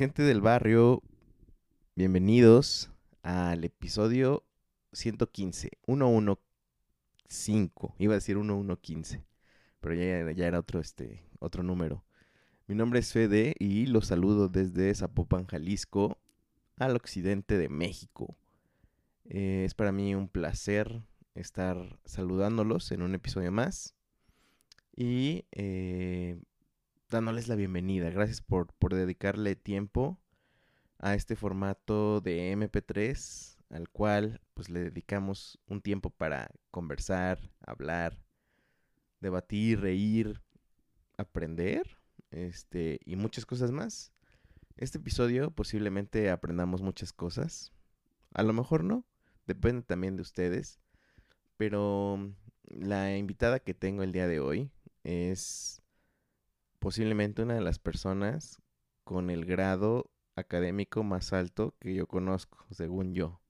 Gente del barrio, bienvenidos al episodio 115, 115, iba a decir 1115, pero ya, era otro, este, otro número. Mi nombre es Fede y los saludo desde Zapopan, Jalisco, al occidente de México. Eh, es para mí un placer estar saludándolos en un episodio más. Y eh, dándoles la bienvenida. Gracias por, por dedicarle tiempo a este formato de MP3, al cual pues le dedicamos un tiempo para conversar, hablar, debatir, reír, aprender, este, y muchas cosas más. Este episodio posiblemente aprendamos muchas cosas. A lo mejor no, depende también de ustedes. Pero la invitada que tengo el día de hoy es posiblemente una de las personas con el grado académico más alto que yo conozco, según yo.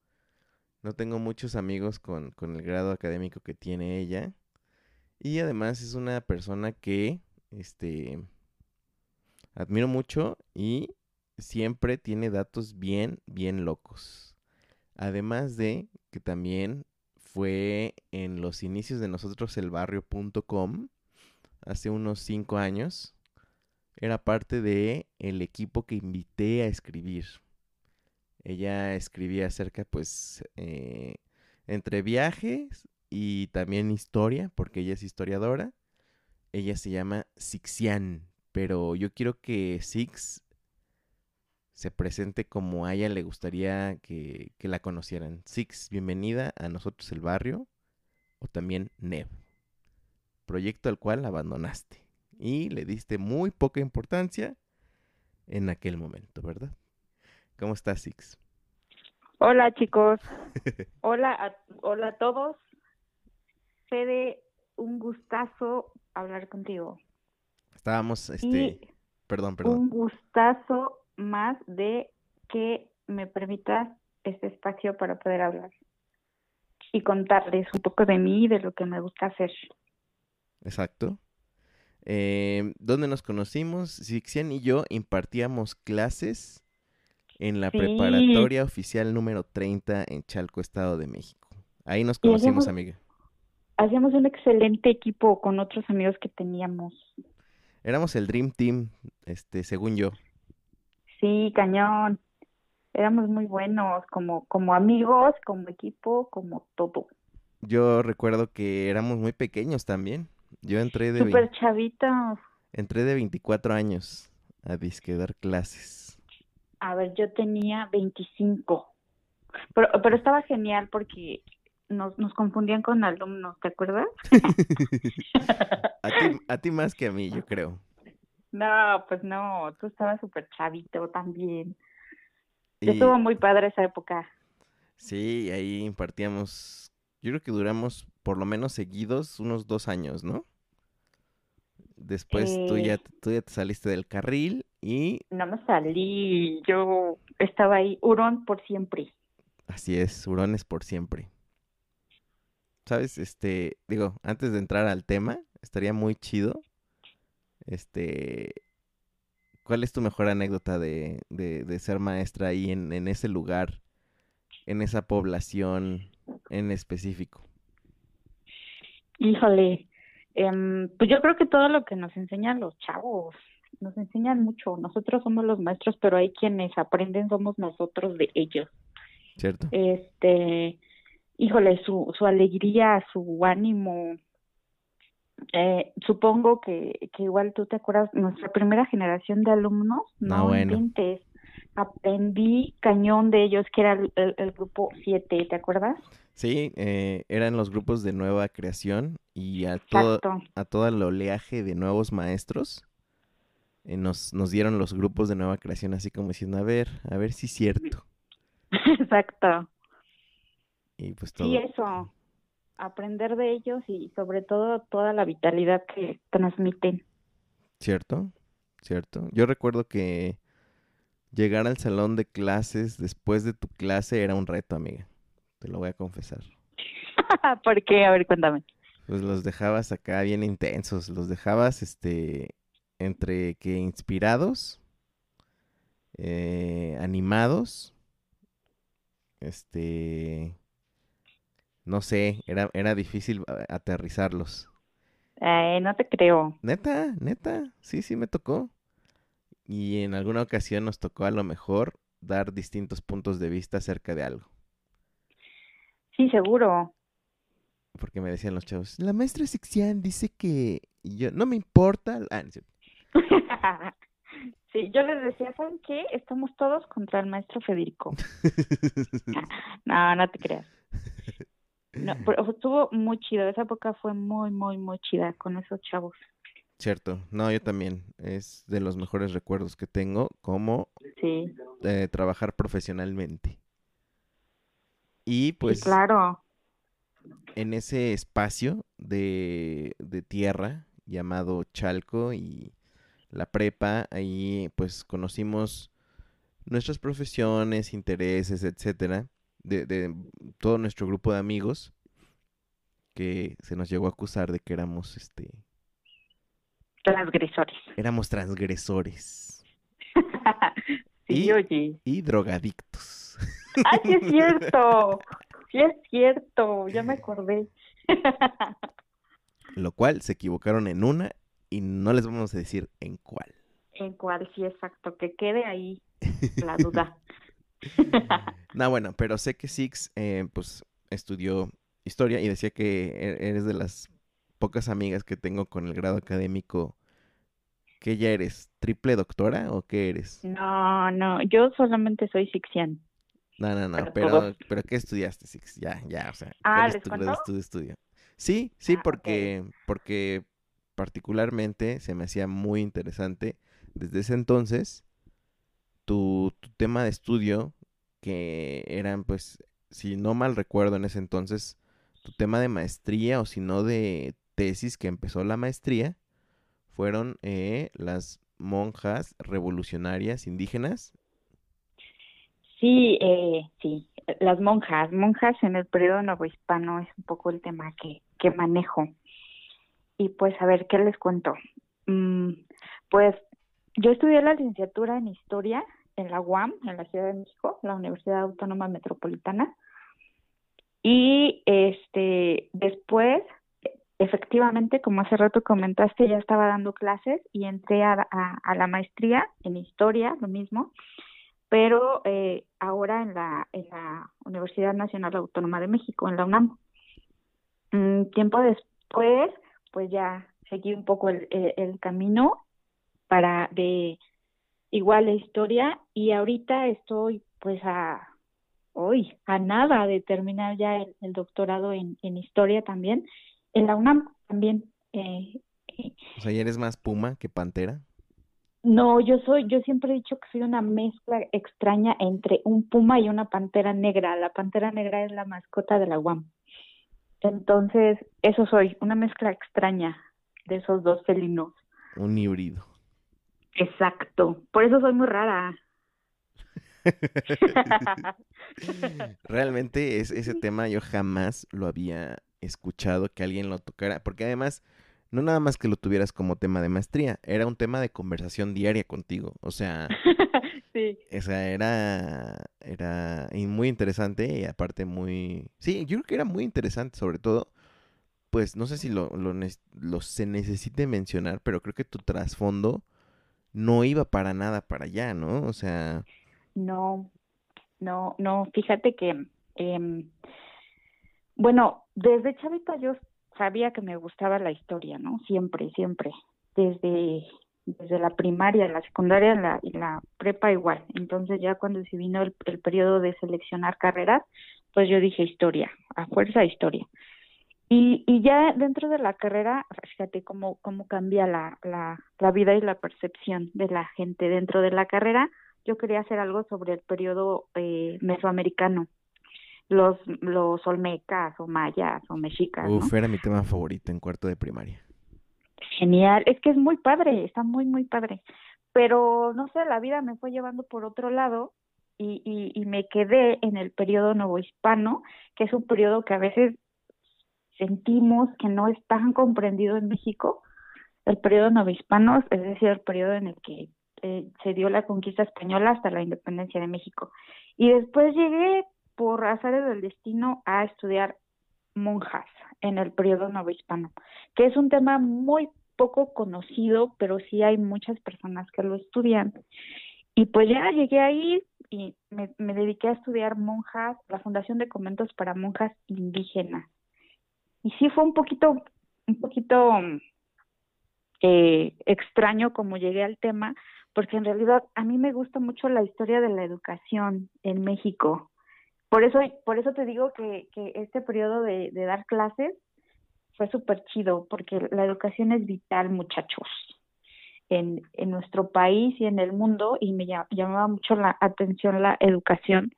No tengo muchos amigos con, el grado académico que tiene ella. Y además es una persona que este admiro mucho y siempre tiene datos bien, bien locos. Además de que también fue en los inicios de nosotros el barrio.com hace unos cinco años era parte de el equipo que invité a escribir. Ella escribía acerca, pues, eh, entre viajes y también historia, porque ella es historiadora. Ella se llama Sixian, pero yo quiero que Six se presente como a ella le gustaría que, que la conocieran. Six, bienvenida a nosotros el barrio, o también Nev, proyecto al cual abandonaste y le diste muy poca importancia en aquel momento, ¿verdad? ¿Cómo estás, Six? Hola, chicos. hola, a, hola a todos. Fede, un gustazo hablar contigo. Estábamos, este, perdón, perdón. Un gustazo más de que me permitas este espacio para poder hablar y contarles un poco de mí y de lo que me gusta hacer. Exacto. Eh, ¿Dónde nos conocimos? Sixian y yo impartíamos clases en la preparatoria oficial número 30 en Chalco, Estado de México. Ahí nos conocimos, amiga. Hacíamos un excelente equipo con otros amigos que teníamos. Éramos el Dream Team, este, según yo. Sí, cañón. Éramos muy buenos como, como amigos, como equipo, como todo. Yo recuerdo que éramos muy pequeños también. Yo entré de... Súper chavitos. Entré de 24 años a disque dar clases. A ver, yo tenía 25. Pero, pero estaba genial porque nos, nos confundían con alumnos, ¿te acuerdas? a, ti, a ti más que a mí, yo creo. No, pues no, tú estabas súper chavito también. Estuvo muy padre esa época. Sí, ahí impartíamos, yo creo que duramos por lo menos seguidos unos dos años, ¿no? Después tú, ya, eh. tú ya te saliste del carril y... No me salí, yo estaba ahí, hurón por siempre. Así es, hurones por siempre. ¿Sabes? Este, digo, antes de entrar al tema, estaría muy chido. Este, ¿cuál es tu mejor anécdota de, de, de ser maestra ahí en, en ese lugar, en esa población en específico? Híjole, em, pues yo creo que todo lo que nos enseñan los chavos, nos enseñan mucho. Nosotros somos los maestros, pero hay quienes aprenden, somos nosotros de ellos. ¿Cierto? Este, híjole, su, su alegría, su ánimo. Eh, supongo que, que igual tú te acuerdas, nuestra primera generación de alumnos, No, no bueno. inventes. Aprendí cañón de ellos, que era el, el- el grupo 7, ¿te acuerdas? Sí, eh, eran los grupos de nueva creación y a todo, Exacto. a todo el oleaje de nuevos maestros eh, nos, nos dieron los grupos de nueva creación así como diciendo, a ver, a ver si es cierto. Exacto. Y pues todo. Sí, eso. Aprender de ellos y sobre todo toda la vitalidad que transmiten. ¿Cierto? ¿Cierto? Yo recuerdo que llegar al salón de clases después de tu clase era un reto, amiga. Te lo voy a confesar. ¿Por qué? A ver, cuéntame. Pues los dejabas acá bien intensos, los dejabas este entre que inspirados, eh, animados, este, no sé, era, era difícil aterrizarlos. No te creo. Neta, neta, sí, sí me tocó. Y en alguna ocasión nos tocó a lo mejor dar distintos puntos de vista acerca de algo. Sí, seguro. Porque me decían los chavos, la maestra Sixian dice que... Y yo, no me importa. Ah. Sí, yo les decía, ¿saben qué? Estamos todos contra el maestro Federico. No, no te creas. No, pero estuvo muy chido. Esa época fue muy, muy, muy chida con esos chavos. Cierto, no, yo también. Es de los mejores recuerdos que tengo como Sí, eh, trabajar profesionalmente. Y sí, pues claro. en ese espacio de, de tierra llamado Chalco y la prepa, ahí pues conocimos nuestras profesiones, intereses, etcétera, de, de todo nuestro grupo de amigos que se nos llegó a acusar de que éramos este Transgresores. éramos transgresores Sí, Y- oye. y drogadictos. ¡Ay, sí es cierto! Sí es cierto, ya me acordé. Lo cual se equivocaron en una y no les vamos a decir en cuál. En cuál, sí, exacto, que quede ahí la duda. No, bueno, pero sé que Six eh, pues estudió historia y decía que e- eres de las pocas amigas que tengo con el grado académico. ¿Qué ya eres? ¿Triple doctora o qué eres? No, no, yo solamente soy Sixian. No, no, no, pero, pero ¿qué estudiaste, Six? Ya, ya, o sea, Ah, ¿cuál es ¿les tu cuento? estudio, estudio? Sí, sí, Ah, porque, porque particularmente se me hacía muy interesante desde ese entonces tu, tu tema de estudio, que eran, pues, si no mal recuerdo en ese entonces, tu tema de maestría o si no de tesis que empezó la maestría, fueron eh, las monjas revolucionarias indígenas. Sí, eh, sí, las monjas, monjas en el periodo novohispano es un poco el tema que, que manejo. Y pues a ver, ¿qué les cuento? Mm, pues yo estudié la licenciatura en historia en la UAM, en la Ciudad de México, la Universidad Autónoma Metropolitana. Y este después, efectivamente, como hace rato comentaste, ya estaba dando clases y entré a, a- a la maestría en historia, lo mismo pero eh, ahora en la, en la Universidad Nacional Autónoma de México, en la UNAM. Mm, tiempo después, pues ya seguí un poco el, camino para de igual la historia y ahorita estoy pues a hoy a nada de terminar ya el, el doctorado en, en historia también en la UNAM también eh, eh, O sea, ¿ya eres más puma que pantera? No, yo soy, yo siempre he dicho que soy una mezcla extraña entre un puma y una pantera negra. La pantera negra es la mascota de la UAM. Entonces, eso soy, una mezcla extraña de esos dos felinos. Un híbrido. Exacto. Por eso soy muy rara. Realmente es, ese tema yo jamás lo había escuchado que alguien lo tocara, porque además no nada más que lo tuvieras como tema de maestría, era un tema de conversación diaria contigo, o sea, sí. o sea, era, era y muy interesante y aparte muy, sí, yo creo que era muy interesante sobre todo pues no sé si lo, lo, se necesite mencionar, pero creo que tu trasfondo no iba para nada para allá, ¿no? O sea... No, no, no, fíjate que, eh, bueno, desde chavita yo sabía que me gustaba la historia, ¿no? Siempre, siempre, desde, desde la primaria, la secundaria la, y la prepa igual. Entonces ya cuando se vino el, el periodo de seleccionar carreras, pues yo dije historia, a fuerza historia. Y, y ya dentro de la carrera, fíjate cómo, cómo cambia la, la, la vida y la percepción de la gente dentro de la carrera. Yo quería hacer algo sobre el periodo eh, mesoamericano, los, los olmecas o mayas o mexicas. Uf, era mi tema favorito en cuarto de primaria. Genial, es que es muy padre, está muy, muy padre. Pero no sé, la vida me fue llevando por otro lado y, y, y me quedé en el periodo novohispano, que es un periodo que a veces sentimos que no es tan comprendido en México, el periodo novohispano, es decir, el periodo en el que eh, se dio la conquista española hasta la independencia de México. Y después llegué por azares del destino a estudiar monjas en el periodo novohispano, que es un tema muy poco conocido, pero sí hay muchas personas que lo estudian. Y pues ya llegué ahí y me, dediqué a estudiar monjas, la Fundación de Conventos para Monjas Indígenas y sí fue un poquito, un poquito eh, extraño como llegué al tema, porque en realidad a mí me gusta mucho la historia de la educación en México. Por eso, por eso te digo que, que este periodo de, de dar clases fue súper chido, porque la educación es vital, muchachos, en, en nuestro país y en el mundo, y me llamaba mucho la atención la educación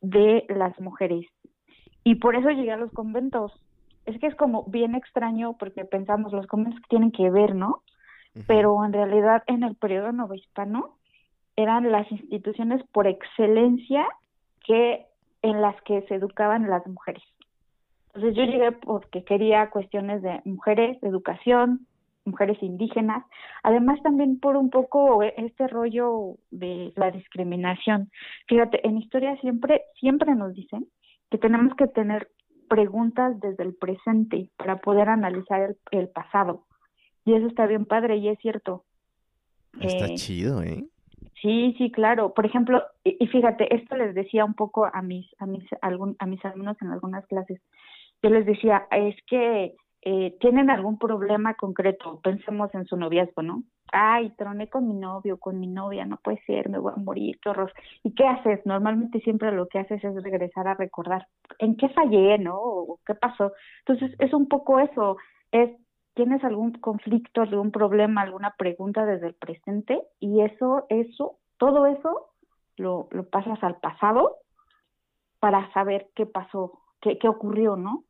de las mujeres. Y por eso llegué a los conventos, es que es como bien extraño porque pensamos los conventos que tienen que ver, ¿no? Pero en realidad en el periodo novohispano eran las instituciones por excelencia que en las que se educaban las mujeres. Entonces yo llegué porque quería cuestiones de mujeres, de educación, mujeres indígenas, además también por un poco este rollo de la discriminación. Fíjate, en historia siempre siempre nos dicen que tenemos que tener preguntas desde el presente para poder analizar el, pasado. Y eso está bien padre y es cierto. Está eh, chido, ¿eh? Sí, sí, claro. Por ejemplo, y, fíjate, esto les decía un poco a mis a mis algún, a mis alumnos en algunas clases. Yo les decía, es que eh, tienen algún problema concreto, pensemos en su noviazgo, ¿no? Ay, troné con mi novio, con mi novia, no puede ser, me voy a morir, qué horror. ¿Y qué haces? Normalmente siempre lo que haces es regresar a recordar en qué fallé, ¿no? O qué pasó. Entonces, es un poco eso, es tienes algún conflicto, algún problema, alguna pregunta desde el presente y eso, eso, todo eso lo, lo pasas al pasado para saber qué pasó, qué, qué ocurrió, ¿no?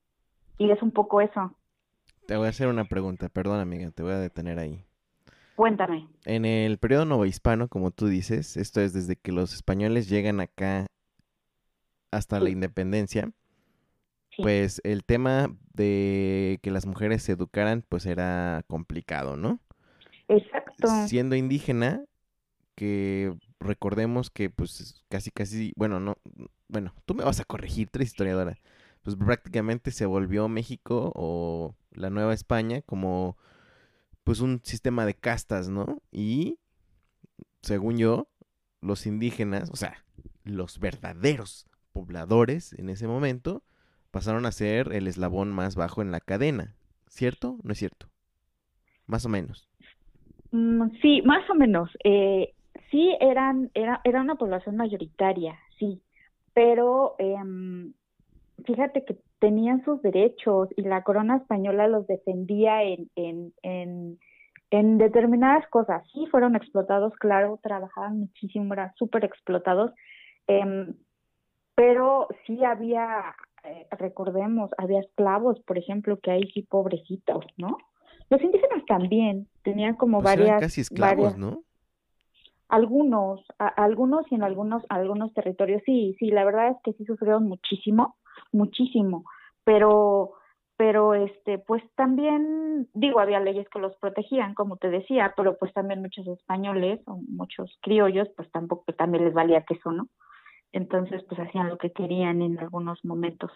Y es un poco eso. Te voy a hacer una pregunta, perdón amiga, te voy a detener ahí. Cuéntame. En el periodo novohispano, como tú dices, esto es desde que los españoles llegan acá hasta la independencia, pues el tema de que las mujeres se educaran, pues era complicado, ¿no? Exacto. Siendo indígena, que recordemos que pues casi casi, bueno, no, bueno, tú me vas a corregir, tres historiadora pues prácticamente se volvió México o la Nueva España como pues un sistema de castas, ¿no? Y según yo, los indígenas, o sea, los verdaderos pobladores en ese momento pasaron a ser el eslabón más bajo en la cadena, ¿cierto? ¿No es cierto? Más o menos. Mm, sí, más o menos. Eh, sí, eran, era, era una población mayoritaria, sí, pero eh, fíjate que tenían sus derechos y la corona española los defendía en, en, en, en determinadas cosas. Sí, fueron explotados, claro, trabajaban muchísimo, eran súper explotados, eh, pero sí había, eh, recordemos, había esclavos, por ejemplo, que hay sí pobrecitos, ¿no? Los indígenas también tenían como pues varias... casi esclavos, ¿no? Algunos, algunos y en algunos, algunos territorios, sí, sí, la verdad es que sí sufrieron muchísimo muchísimo, pero pero este pues también digo había leyes que los protegían como te decía pero pues también muchos españoles o muchos criollos pues tampoco también les valía que eso no entonces pues hacían lo que querían en algunos momentos.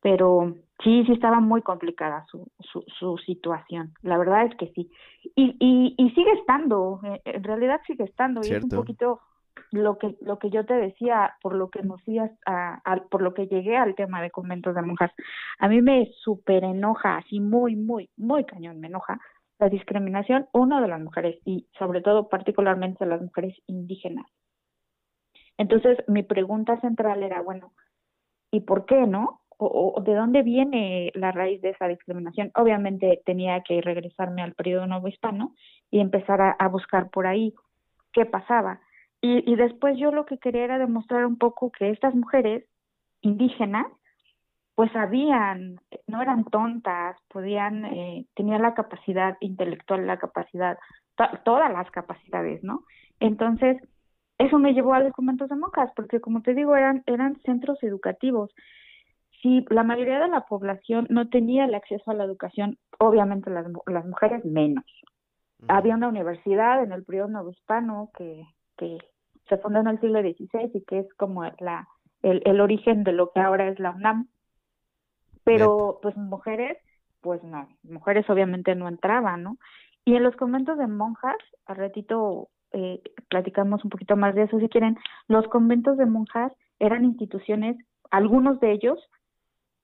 Pero sí, sí estaba muy complicada su, su, su situación, la verdad es que sí. Y, y, y sigue estando, eh, en realidad sigue estando, y es un poquito lo que lo que yo te decía por lo que nos ibas a, por lo que llegué al tema de conventos de monjas a mí me súper enoja así muy muy muy cañón me enoja la discriminación uno de las mujeres y sobre todo particularmente de las mujeres indígenas entonces mi pregunta central era bueno y por qué no o, de dónde viene la raíz de esa discriminación obviamente tenía que regresarme al periodo nuevo hispano y empezar a, buscar por ahí qué pasaba. Y, y después yo lo que quería era demostrar un poco que estas mujeres indígenas pues sabían, no eran tontas, podían, eh, tenían la capacidad intelectual, la capacidad, todas las capacidades, ¿no? Entonces, eso me llevó a los conventos de monjas, porque como te digo, eran, eran centros educativos. Si la mayoría de la población no tenía el acceso a la educación, obviamente las, las mujeres menos. Había una universidad en el periodo nuevo hispano que, que se fundó en el siglo XVI y que es como la, el, el origen de lo que ahora es la UNAM. Pero pues mujeres, pues no, mujeres obviamente no entraban, ¿no? Y en los conventos de monjas, al ratito eh, platicamos un poquito más de eso si quieren, los conventos de monjas eran instituciones, algunos de ellos,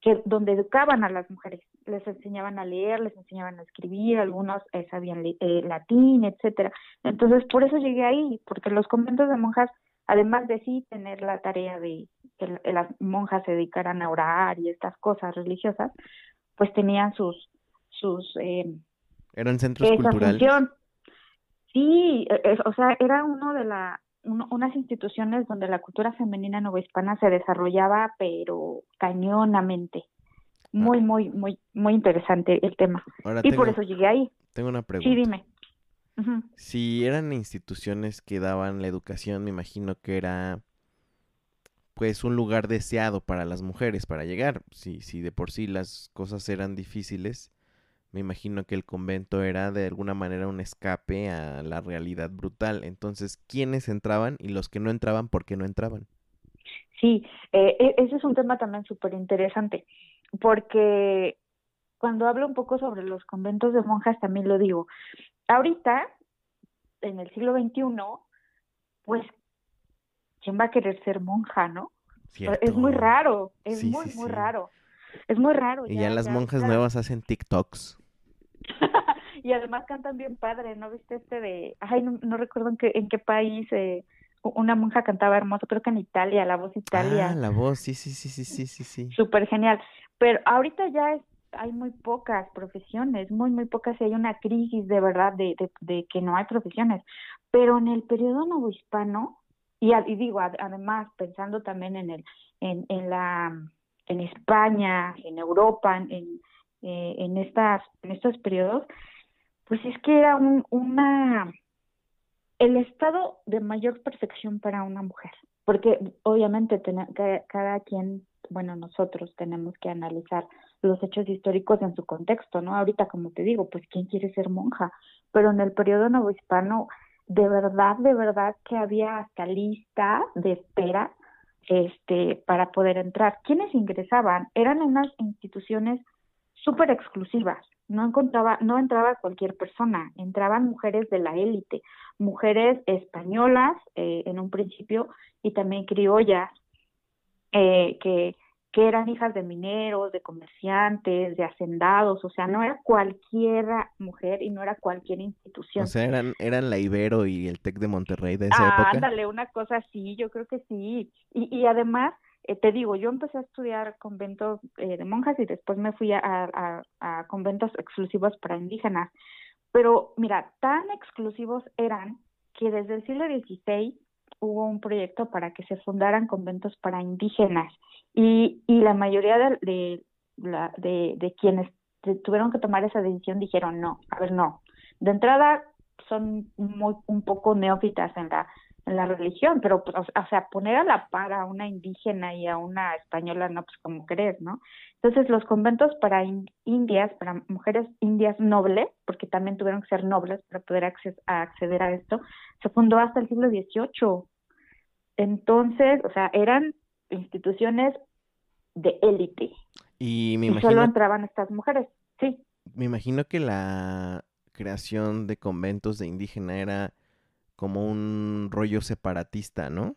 que donde educaban a las mujeres, les enseñaban a leer, les enseñaban a escribir, algunos eh, sabían eh, latín, etcétera. Entonces, por eso llegué ahí, porque los conventos de monjas, además de sí tener la tarea de que las monjas se dedicaran a orar y estas cosas religiosas, pues tenían sus sus eh, eran centros culturales. Sí, e, o sea, era uno de la unas instituciones donde la cultura femenina novohispana se desarrollaba, pero cañonamente. Muy, muy, muy, muy interesante el tema. y por eso llegué ahí. Tengo una pregunta. Sí, dime. Si eran instituciones que daban la educación, me imagino que era pues un lugar deseado para las mujeres para llegar. Si, si de por sí las cosas eran difíciles, me imagino que el convento era de alguna manera un escape a la realidad brutal. Entonces, ¿quiénes entraban y los que no entraban, por qué no entraban? Sí, eh, e, ese es un tema también súper interesante, porque cuando hablo un poco sobre los conventos de monjas también lo digo. Ahorita, en el siglo XXI, pues, ¿quién va a querer ser monja, no? Es muy raro, es muy, muy raro. Es muy raro. Y ya, las monjas nuevas hacen TikToks. y además cantan bien padre, ¿no viste este de, ay, no, recuerdo en qué, en qué país eh, una monja cantaba hermoso, creo que en Italia, la voz Italia. Ah, la voz, sí, sí, sí, sí, sí, sí, sí. Súper genial. Pero ahorita ya es, hay muy pocas profesiones, muy, muy pocas, y hay una crisis de verdad de, de, de que no hay profesiones. Pero en el periodo novohispano, y, y digo, además, pensando también en el, en, en la en España, en Europa, en, eh, en, estas, en estos periodos, pues es que era un, una, el estado de mayor perfección para una mujer, porque obviamente cada quien, bueno, nosotros tenemos que analizar los hechos históricos en su contexto, ¿no? Ahorita, como te digo, pues quién quiere ser monja, pero en el periodo novohispano, de verdad, de verdad que había hasta lista de espera este, para poder entrar. ¿Quiénes ingresaban? Eran unas instituciones súper exclusivas. No encontraba, no entraba cualquier persona, entraban mujeres de la élite, mujeres españolas eh, en un principio y también criollas eh, que que eran hijas de mineros, de comerciantes, de hacendados, o sea, no era cualquier mujer y no era cualquier institución. O sea, eran, eran la Ibero y el TEC de Monterrey de esa época. Ándale, una cosa así, yo creo que sí. Y, y además, eh, te digo, yo empecé a estudiar conventos eh, de monjas y después me fui a, conventos exclusivos para indígenas. Pero mira, tan exclusivos eran que desde el siglo XVI hubo un proyecto para que se fundaran conventos para indígenas y, y la mayoría de, de, de quienes tuvieron que tomar esa decisión dijeron no, a ver, no. De entrada son muy, un poco neófitas en la, en la religión, pero, pues, o sea, poner a la par a una indígena y a una española, no, pues como crees, ¿no? Entonces, los conventos para indias, para mujeres indias nobles, porque también tuvieron que ser nobles para poder acceder a esto, se fundó hasta el siglo XVIII. Entonces, o sea, eran instituciones de élite. Y me y solo imagino, entraban estas mujeres. Sí, me imagino que la creación de conventos de indígena era como un rollo separatista, ¿no?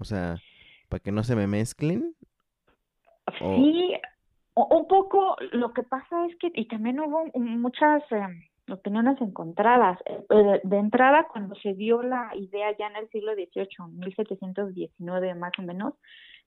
O sea, para que no se me mezclen. Sí, un poco lo que pasa es que, y también hubo muchas eh, opiniones encontradas. Eh, eh, De entrada, cuando se dio la idea ya en el siglo XVIII, 1719 más o menos,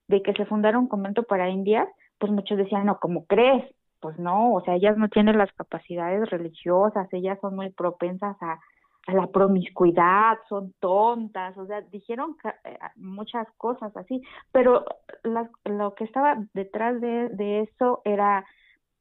de que se fundara un convento para indias, pues muchos decían, no, ¿cómo crees? Pues no, o sea, ellas no tienen las capacidades religiosas, ellas son muy propensas a, a la promiscuidad, son tontas, o sea, dijeron eh, muchas cosas así, pero las- lo que estaba detrás de, de eso era,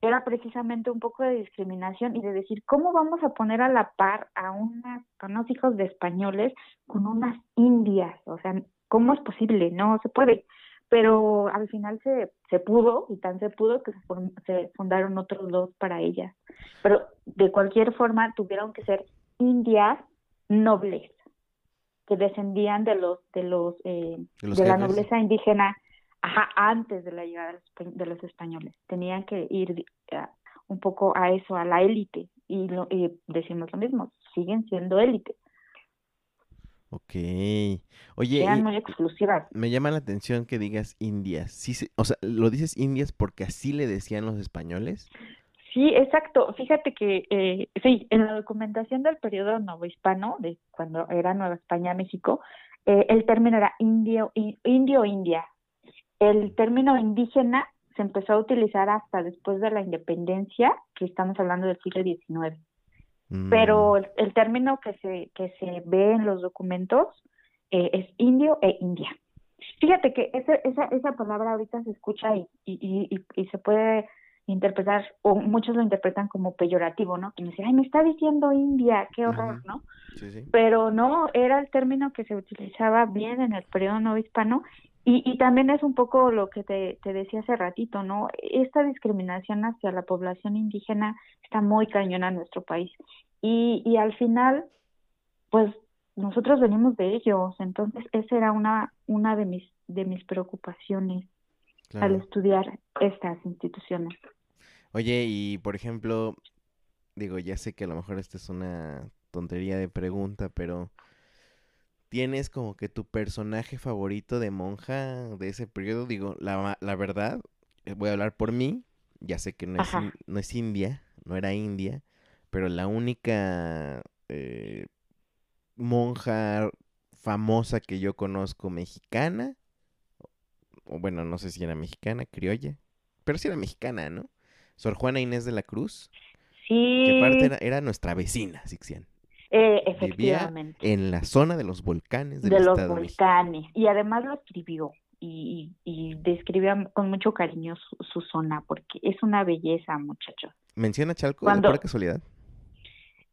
era precisamente un poco de discriminación y de decir, ¿cómo vamos a poner a la par a, unas, a unos hijos de españoles con unas indias? O sea, ¿cómo es posible? No se puede. Pero al final se, se pudo, y tan se pudo que se fundaron otros dos para ellas. Pero de cualquier forma tuvieron que ser indias nobles que descendían de los de los eh, De los de la nobleza indígena ajá, antes de la llegada de los, españoles tenían que ir un poco a eso a la élite y, lo- y decimos lo mismo siguen siendo élite Ok. Oye, eran muy exclusivas me llama la atención que digas indias. Sí, o sea, ¿lo dices indias porque así le decían los españoles? Sí, exacto. Fíjate que eh, sí, en la documentación del periodo novohispano, de cuando era Nueva España, México, eh, el término era indio, indio india. El término indígena se empezó a utilizar hasta después de la independencia, que estamos hablando del siglo XIX. Pero Mm, el, el término que se, que se ve en los documentos eh, es indio e india. Fíjate que ese- esa, esa palabra ahorita se escucha y, y, y, y- y se puede interpretar, o muchos lo interpretan como peyorativo, ¿no? Como decir, ay, me está diciendo India, qué horror. ¿no? sí, sí. Pero no, era el término que se utilizaba bien en el periodo novohispano y, y también es un poco lo que te, te decía hace ratito, ¿no? Esta discriminación hacia la población indígena está muy cañona en nuestro país y, y al final, pues nosotros venimos de ellos, entonces esa era una, una de mis, de mis preocupaciones al estudiar estas instituciones. Oye, y por ejemplo, digo, ya sé que a lo mejor esta es una tontería de pregunta, pero ¿tienes como que tu personaje favorito de monja de ese periodo? Digo, la, la verdad, eh, voy a hablar por mí, ya sé que no es, in- no es India, no era India, pero la única eh, monja famosa que yo conozco mexicana, o bueno, no sé si era mexicana, criolla, pero sí era mexicana, ¿no? Sor Juana Inés de la Cruz, que Sí, aparte era, era nuestra vecina, Sixian. eh, Vivía efectivamente. en la zona de los volcanes del de los Estado de México. volcanes y además lo escribió y, y, y describía con mucho cariño su, su zona porque es una belleza muchachos ¿Menciona Chalco Cuando- pura casualidad?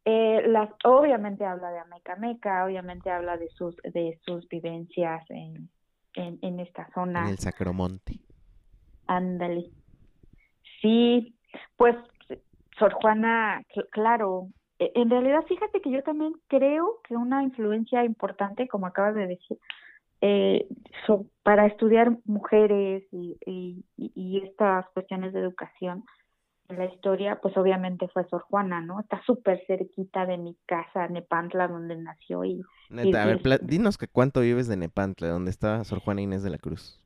eh, las obviamente habla de Amecameca obviamente habla de sus de sus vivencias en, en, en esta En zona el Sacromonte. ándale sí pues Sor Juana cl- claro eh, en realidad fíjate que yo también creo que una influencia importante como acabas de decir eh, so- para estudiar mujeres y, y, y- estas cuestiones de educación en la historia, pues obviamente fue Sor Juana, ¿no? Está súper cerquita de mi casa, Nepantla, donde nació y Neta, a ver, dinos que cuánto vives de Nepantla, donde está Sor Juana Inés de la Cruz.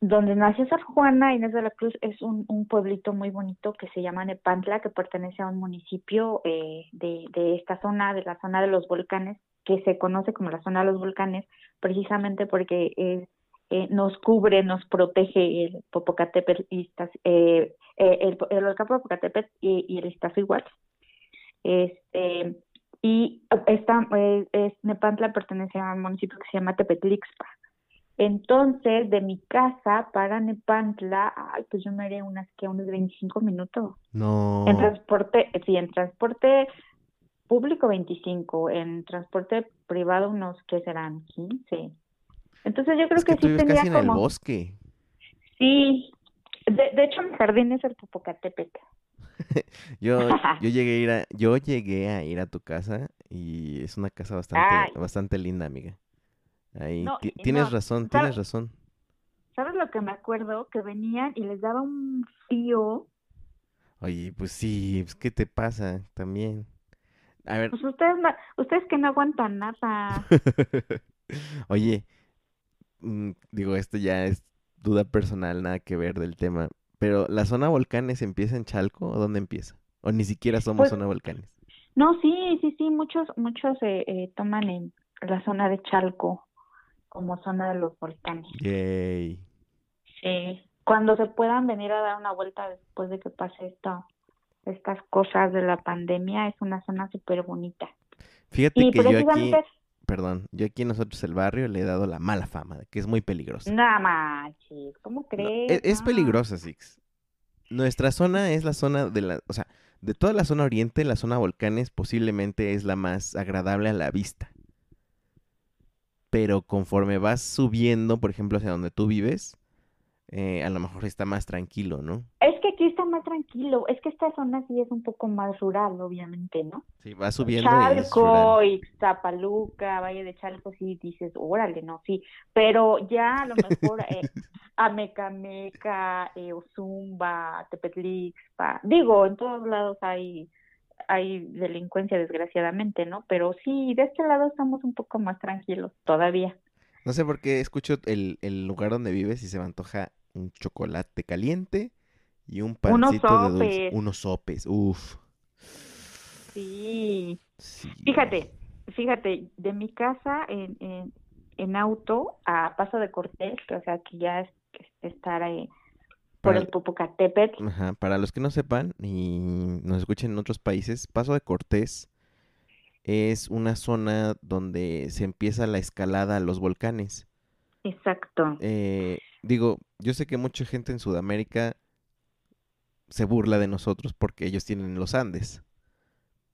Donde nació Sor Juana Inés de la Cruz es un, un pueblito muy bonito que se llama Nepantla, que pertenece a un municipio eh, de, de esta zona, de la zona de los volcanes, que se conoce como la zona de los volcanes, precisamente porque eh, nos cubre, nos protege el Popocatépetl y eh, eh, el, el volcán Popocatépetl y, y el Iztaccíhuatl. Este, y esta, es, Nepantla pertenece a un municipio que se llama Tepetlixpa. Entonces, de mi casa para Nepantla, ay, pues yo me haré unas que unos 25 minutos. No. En transporte, sí, en transporte público 25, en transporte privado unos que serán 15. Entonces yo creo es que que, tú sí vives tenía casi en el como bosque. sí. De, de hecho, mi jardín es el Popocatépetl. Yo, yo llegué a ir a, yo llegué a ir a tu casa y es una casa bastante, Ay. bastante linda, amiga. Ahí No, tienes no, razón, ¿sabes? tienes razón. ¿sabes lo que me acuerdo? Que venían y les daba un frío. Oye, pues sí, pues, ¿qué te pasa también? A ver, Pues ustedes, no- ustedes que no aguantan nada. oye, mm, digo, esto ya es duda personal, nada que ver del tema, pero ¿la zona volcanes empieza en Chalco o dónde empieza? O ni siquiera somos Pues- zona volcanes. No, sí, sí, sí, muchos, muchos eh, eh, toman en la zona de Chalco como zona de los volcanes. Yay. Sí, cuando se puedan venir a dar una vuelta después de que pase esto, estas cosas de la pandemia, es una zona súper bonita. Fíjate Y que yo aquí, perdón, yo aquí nosotros el barrio le he dado la mala fama de que es muy peligroso. nada manches, ¿cómo No, crees? es, es No. peligrosa, Six. Nuestra zona es la zona de la, o sea, de toda la zona oriente, la zona volcanes posiblemente es la más agradable a la vista. Pero conforme vas subiendo, por ejemplo, hacia donde tú vives, eh, a lo mejor está más tranquilo, ¿no? Es que aquí está más tranquilo, es que esta zona sí es un poco más rural, obviamente, ¿no? Sí, vas subiendo y Chalco, rural. Ixtapaluca, Valle de Chalco, sí dices, órale, no, sí, pero ya a lo mejor eh, Amecameca, eh, Ozumba, Tepetlixpa, digo, en todos lados hay, hay delincuencia desgraciadamente, ¿no? Pero sí, de este lado estamos un poco más tranquilos todavía. No sé por qué escucho el, el lugar donde vives y se me antoja un chocolate caliente y un Unos pancito de dulce. Unos sopes, uff. Sí, Sí. fíjate, fíjate, de mi casa en, en, en auto a Paso de Cortés, o sea, que ya es, es estar ahí por Para- el Popocatépetl, Ajá, para los que no sepan y nos escuchen en otros países, Paso de Cortés es una zona donde se empieza la escalada a los volcanes. exacto. Eh, digo, yo sé que mucha gente en Sudamérica se burla de nosotros porque ellos tienen los Andes,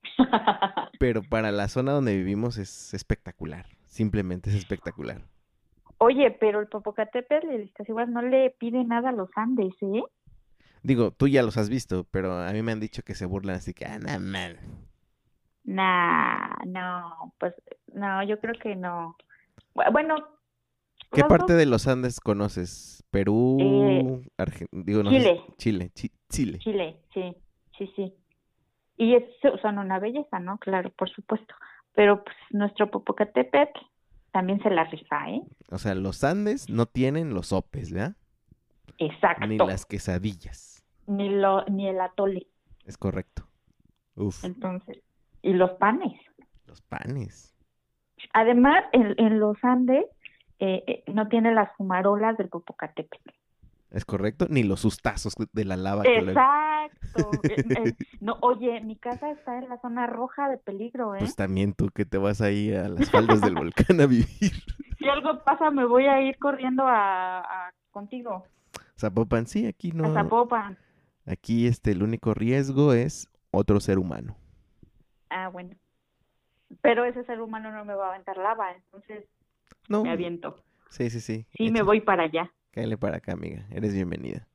pero para la zona donde vivimos es espectacular, simplemente es espectacular. Oye, pero el Popocatépetl y el Iztaccíhuatl no le pide nada a los Andes, ¿eh? Digo, tú ya los has visto, pero a mí me han dicho que se burlan así que, ah, no, man. Nah, no, pues no, yo creo que no. Bu- Bueno, ¿Qué parte de los Andes conoces? ¿Perú? Argen- digo, no Chile. Chile, Chi- Chile. Chile, sí, sí, sí. Y es, son una belleza, ¿no? Claro, por supuesto. Pero pues nuestro Popocatépetl también se la rifa, ¿eh? O sea, los Andes no tienen los sopes, ¿verdad? Exacto. Ni las quesadillas. Ni lo, ni el atole, Es correcto. Uf, entonces. Y los panes. los panes. Además, en, en los Andes eh, eh, no tiene las fumarolas del Popocatépetl. Es correcto. Ni los sustazos de la lava Exacto. Eh, eh, no, oye, mi casa está en la zona roja de peligro, ¿eh? Pues también tú que te vas ahí a las faldas del volcán a vivir. Si algo pasa, me voy a ir corriendo a, a- contigo Zapopan, sí, aquí a no. Zapopan. Aquí este, el único riesgo es otro ser humano. Ah, bueno. Pero ese ser humano no me va a aventar lava, entonces No. me aviento. Sí, sí, sí. Sí, me voy para allá. Cáele para acá, amiga. Eres bienvenida.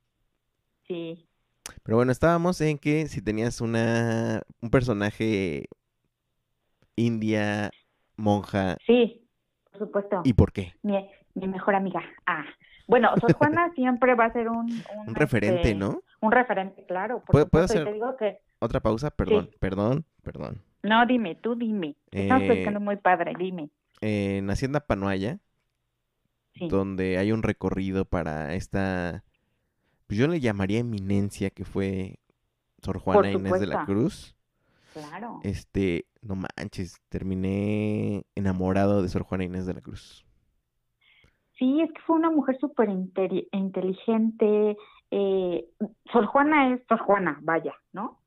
Sí. Pero bueno, estábamos en que si tenías una un personaje india, monja, Sí, por supuesto. ¿y por qué? Mi, mi mejor amiga. Ah. Bueno, Sor Juana siempre va a ser un... Un, Un referente, este, ¿no? Un referente, claro. Por ¿Puedo- puedo supuesto. Hacer- te digo que... Otra pausa, perdón, perdón, perdón. No, dime, tú dime. Estamos Eh, platicando muy padre, dime. En Hacienda Panoaya, Sí. donde hay un recorrido para esta, pues yo le llamaría eminencia que fue Sor Juana Inés de la. Cruz. Claro. Este, no manches, terminé enamorado de Sor Juana Inés de la Cruz. Sí, es que fue una mujer súper inteligente. Eh, Sor Juana es Sor Juana, vaya, ¿no?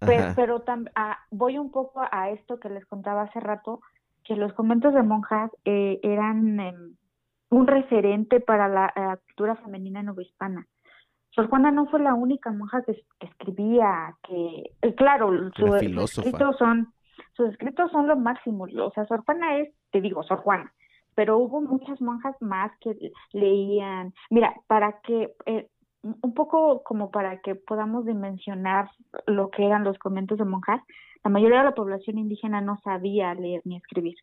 Pero tam- ah, voy un poco a esto que les contaba hace rato, que los conventos de monjas eh, eran em, un referente para la, eh, cultura femenina novohispana. Sor Juana no fue la única monja que, es- que escribía, que, eh, claro, su- sus escritos son, sus escritos son lo máximo. O sea, Sor Juana es, te digo, Sor Juana, pero hubo muchas monjas más que leían. Mira, para que, eh, un poco como para que podamos dimensionar lo que eran los conventos de monjas, la mayoría de la población indígena no sabía leer ni escribir.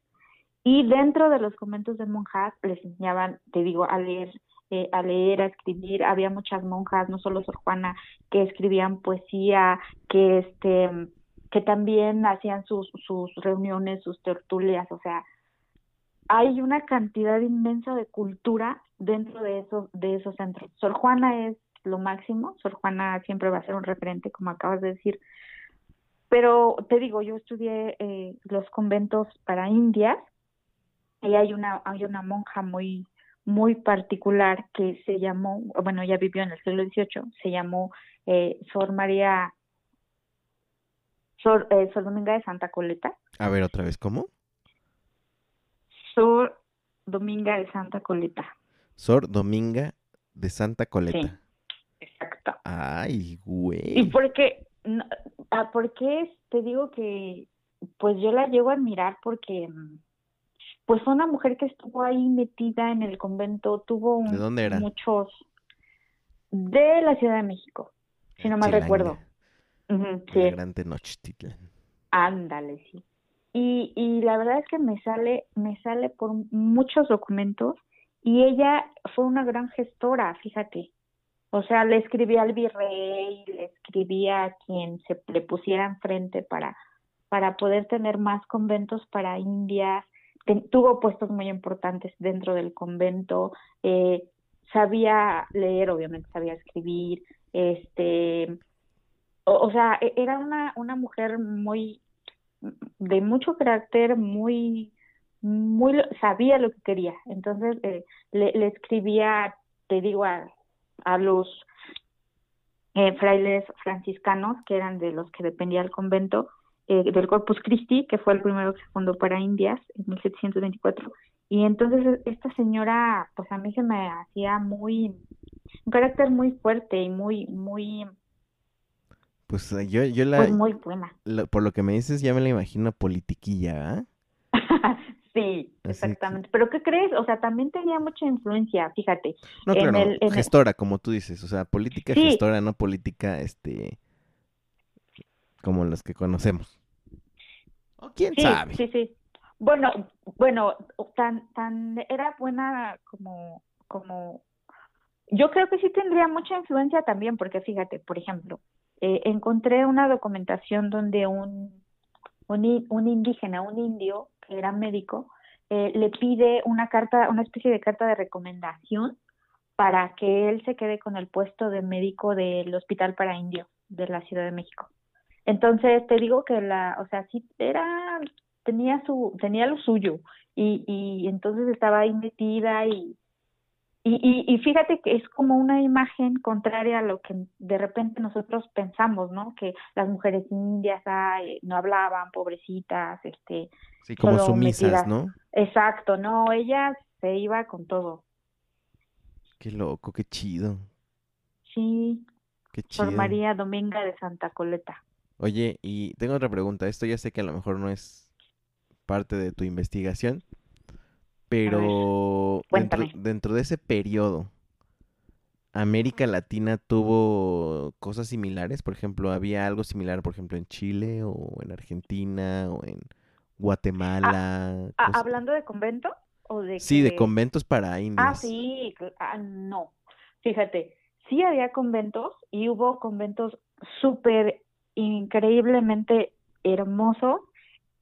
Y dentro de los conventos de monjas les enseñaban, te digo, a leer eh, a leer, a escribir. Había muchas monjas, no solo Sor Juana, que escribían poesía, que este que también hacían sus, sus reuniones, sus tertulias, o sea, hay una cantidad inmensa de cultura dentro de esos, de esos centros. Sor Juana es lo máximo, Sor Juana siempre va a ser un referente, como acabas de decir, pero te digo, yo estudié eh, los conventos para indias y hay una, hay una monja muy, muy particular que se llamó, bueno, ella vivió en el siglo XVIII, se llamó eh, Sor María, Sor, eh, Sor Dominga de Santa Coleta. A ver, otra vez, ¿cómo? Sor Dominga de Santa Coleta. Sor Dominga de Santa Coleta. Sí, exacto. Ay, güey. ¿Y por qué? Ah, porque te digo que pues yo la llego a admirar porque pues fue una mujer que estuvo ahí metida en el convento, tuvo ¿De dónde era? muchos de la Ciudad de México, si no mal recuerdo. sí. Gran Tenochtitlan. Ándale, sí. Y, y la verdad es que me sale, me sale por muchos documentos y ella fue una gran gestora, fíjate. O sea, le escribía al virrey, le escribía a quien se le pusiera enfrente para, para poder tener más conventos para tuvo puestos muy importantes dentro del convento. Eh, sabía leer, obviamente sabía escribir. Este, o, sea, e, era una, una mujer muy de mucho carácter, muy muy sabía lo que quería entonces eh, le, escribía te digo a, a los eh, frailes franciscanos, que eran de los que dependía el convento, eh, del Corpus Christi, que fue el primero que se fundó para Indias en 1724. Y entonces esta señora, pues a mí se me hacía muy, un carácter muy fuerte y muy, muy... Pues eh, yo, yo la... Pues muy buena. por lo que me dices, ya me la imagino politiquilla, ¿ah? Sí, exactamente. Pero ¿qué crees? O sea, también tenía mucha influencia, fíjate. No, claro, gestora, como tú dices, o sea, política gestora, no política, este, como las que conocemos. ¿O quién sabe? Sí, sí. Bueno, bueno, tan, tan, era buena como, como, yo creo que sí tendría mucha influencia también, porque fíjate, por ejemplo, eh, encontré una documentación donde un, un, un indígena, un indio, era médico, eh, le pide una carta, una especie de carta de recomendación para que él se quede con el puesto de médico del Hospital para Indios de la Ciudad de México. Entonces te digo que la, o sea, sí era, tenía su, tenía lo suyo y, y entonces estaba ahí metida y, y, y, fíjate que es como una imagen contraria a lo que de repente nosotros pensamos, ¿no? Que las mujeres indias no hablaban, pobrecitas, este... Sí, como sumisas, ¿no? Exacto, no, ella se iba con todo. Qué loco, qué chido. Sí. Qué chido. Por María Dominga de Santa Coleta. Oye, y tengo otra pregunta. Esto ya sé que a lo mejor no es parte de tu investigación, pero dentro, dentro, de ese periodo, ¿América Latina tuvo cosas similares? Por ejemplo, ¿había algo similar, por ejemplo, en Chile o en Argentina o en Guatemala? Ah, ¿Hablando de convento? O de sí, de conventos para indios. Ah, sí, ah, no. Fíjate, sí había conventos y hubo conventos súper increíblemente hermosos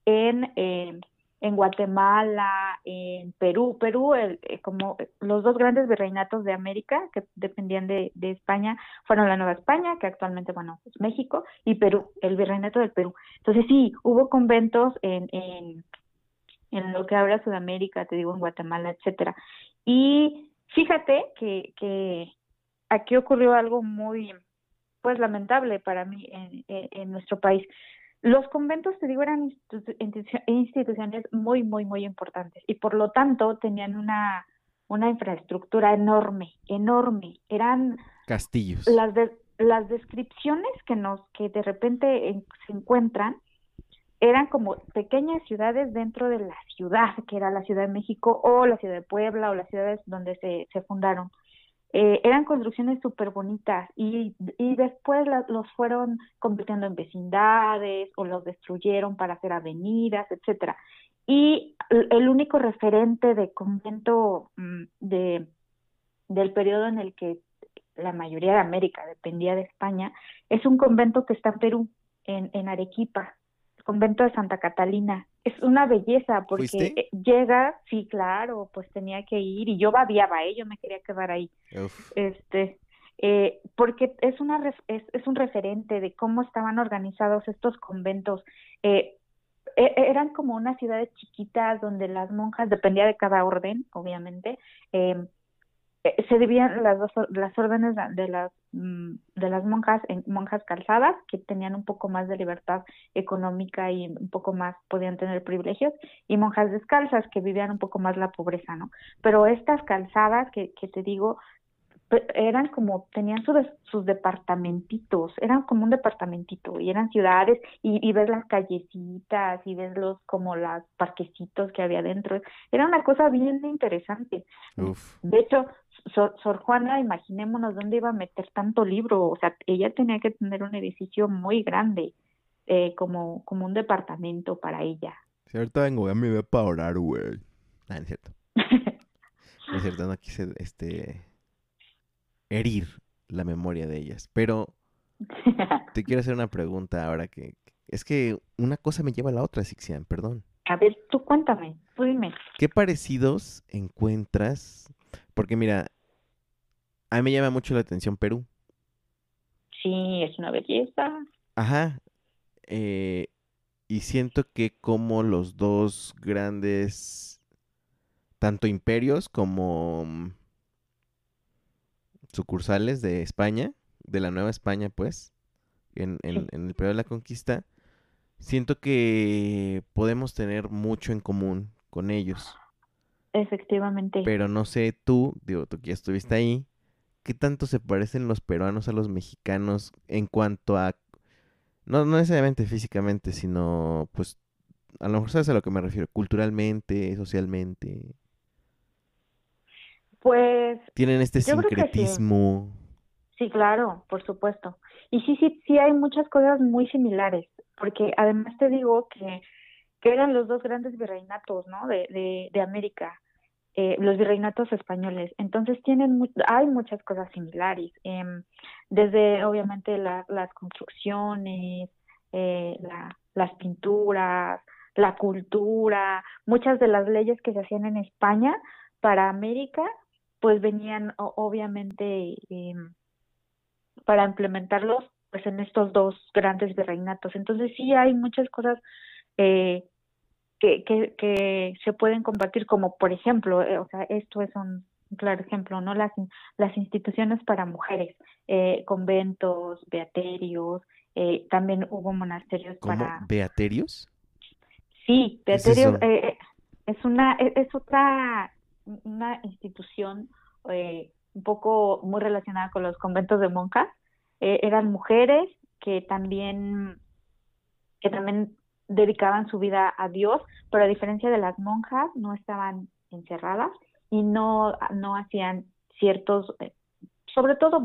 en... Eh, en Guatemala, en Perú. Perú, el, eh, como los dos grandes virreinatos de América que dependían de, de, España, fueron la Nueva España, que actualmente, bueno, es México, y Perú, el virreinato del Perú. Entonces sí, hubo conventos en, en, en lo que ahora Sudamérica, te digo, en Guatemala, etcétera. Y fíjate que, que aquí ocurrió algo muy, pues lamentable para mí en, en nuestro país. Los conventos, te digo, eran instituciones muy, muy, muy importantes y por lo tanto tenían una, una infraestructura enorme, enorme. Eran castillos. Las, las descripciones que nos, que de repente se encuentran eran como pequeñas ciudades dentro de la ciudad, que era la Ciudad de México o la Ciudad de Puebla o las ciudades donde se, se fundaron. Eh, eran construcciones súper bonitas y, y después los fueron convirtiendo en vecindades o los destruyeron para hacer avenidas, etcétera. Y el único referente de convento mm, de del periodo en el que la mayoría de América dependía de España, es un convento que está en Perú, en, en Arequipa, el convento de Santa Catalina. Es una belleza porque llega, sí, claro, pues tenía que ir y yo babiaba, ¿eh? yo me quería quedar ahí. Este, eh, porque es, una, es, es, un referente de cómo estaban organizados estos conventos. Eh, e, eran como unas ciudades chiquitas donde las monjas, dependía de cada orden, obviamente, eh, eh, se dividían las dos las órdenes de las de las monjas en monjas calzadas que tenían un poco más de libertad económica y un poco más podían tener privilegios y monjas descalzas que vivían un poco más la pobreza no pero estas calzadas que, que te digo eran como, tenían sus, sus departamentitos, eran como un departamentito y eran ciudades y, y ves las callecitas y ves los como los parquecitos que había dentro. Era una cosa bien interesante. De hecho, Sor, Juana, imaginémonos dónde iba a meter tanto libro, o sea, ella tenía que tener un edificio muy grande, eh, como, como un departamento para ella. Cierto, vengo a mi para orar, güey. Ah, es cierto. es cierto, no quise, este herir la memoria de ellas. Pero te quiero hacer una pregunta ahora que es que una cosa me lleva a la otra, Sixian, perdón. A ver, tú cuéntame, tú dime. ¿Qué parecidos encuentras? Porque mira, a mí me llama mucho la atención Perú. Sí, es una belleza. Ajá. Eh, y siento que como los dos grandes, tanto imperios como sucursales de España, de la Nueva España, pues, en, en, el periodo de la conquista, siento que podemos tener mucho en común con ellos. Efectivamente. Pero no sé tú, digo, tú que ya estuviste ahí, ¿qué tanto se parecen los peruanos a los mexicanos en cuanto a, no, no necesariamente físicamente, sino pues, a lo mejor sabes a lo que me refiero, culturalmente, socialmente? Pues... Tienen este sincretismo. Sí. claro, por supuesto. Y sí, sí, sí hay muchas cosas muy similares, porque además te digo que, que eran los dos grandes virreinatos, ¿no? De, de, de América, eh, los virreinatos españoles. Entonces tienen, hay muchas cosas similares, em, desde obviamente las construcciones, eh, la, las pinturas, la cultura, muchas de las leyes que se hacían en España para América pues venían obviamente eh, para implementarlos pues en estos dos grandes virreinatos. Entonces sí hay muchas cosas eh, que, que, que se pueden compartir, como por ejemplo, eh, o sea, esto es un, claro ejemplo, ¿no? Las, las instituciones para mujeres, eh, conventos, beaterios, eh, también hubo monasterios para... ¿Beaterios? Sí, beaterios es, es una, es, es otra una institución eh, un poco muy relacionada con los conventos de monjas. Eh, eran mujeres que también, que también dedicaban su vida a Dios, pero a diferencia de las monjas, no estaban encerradas y no, no hacían ciertos, eh, sobre todo,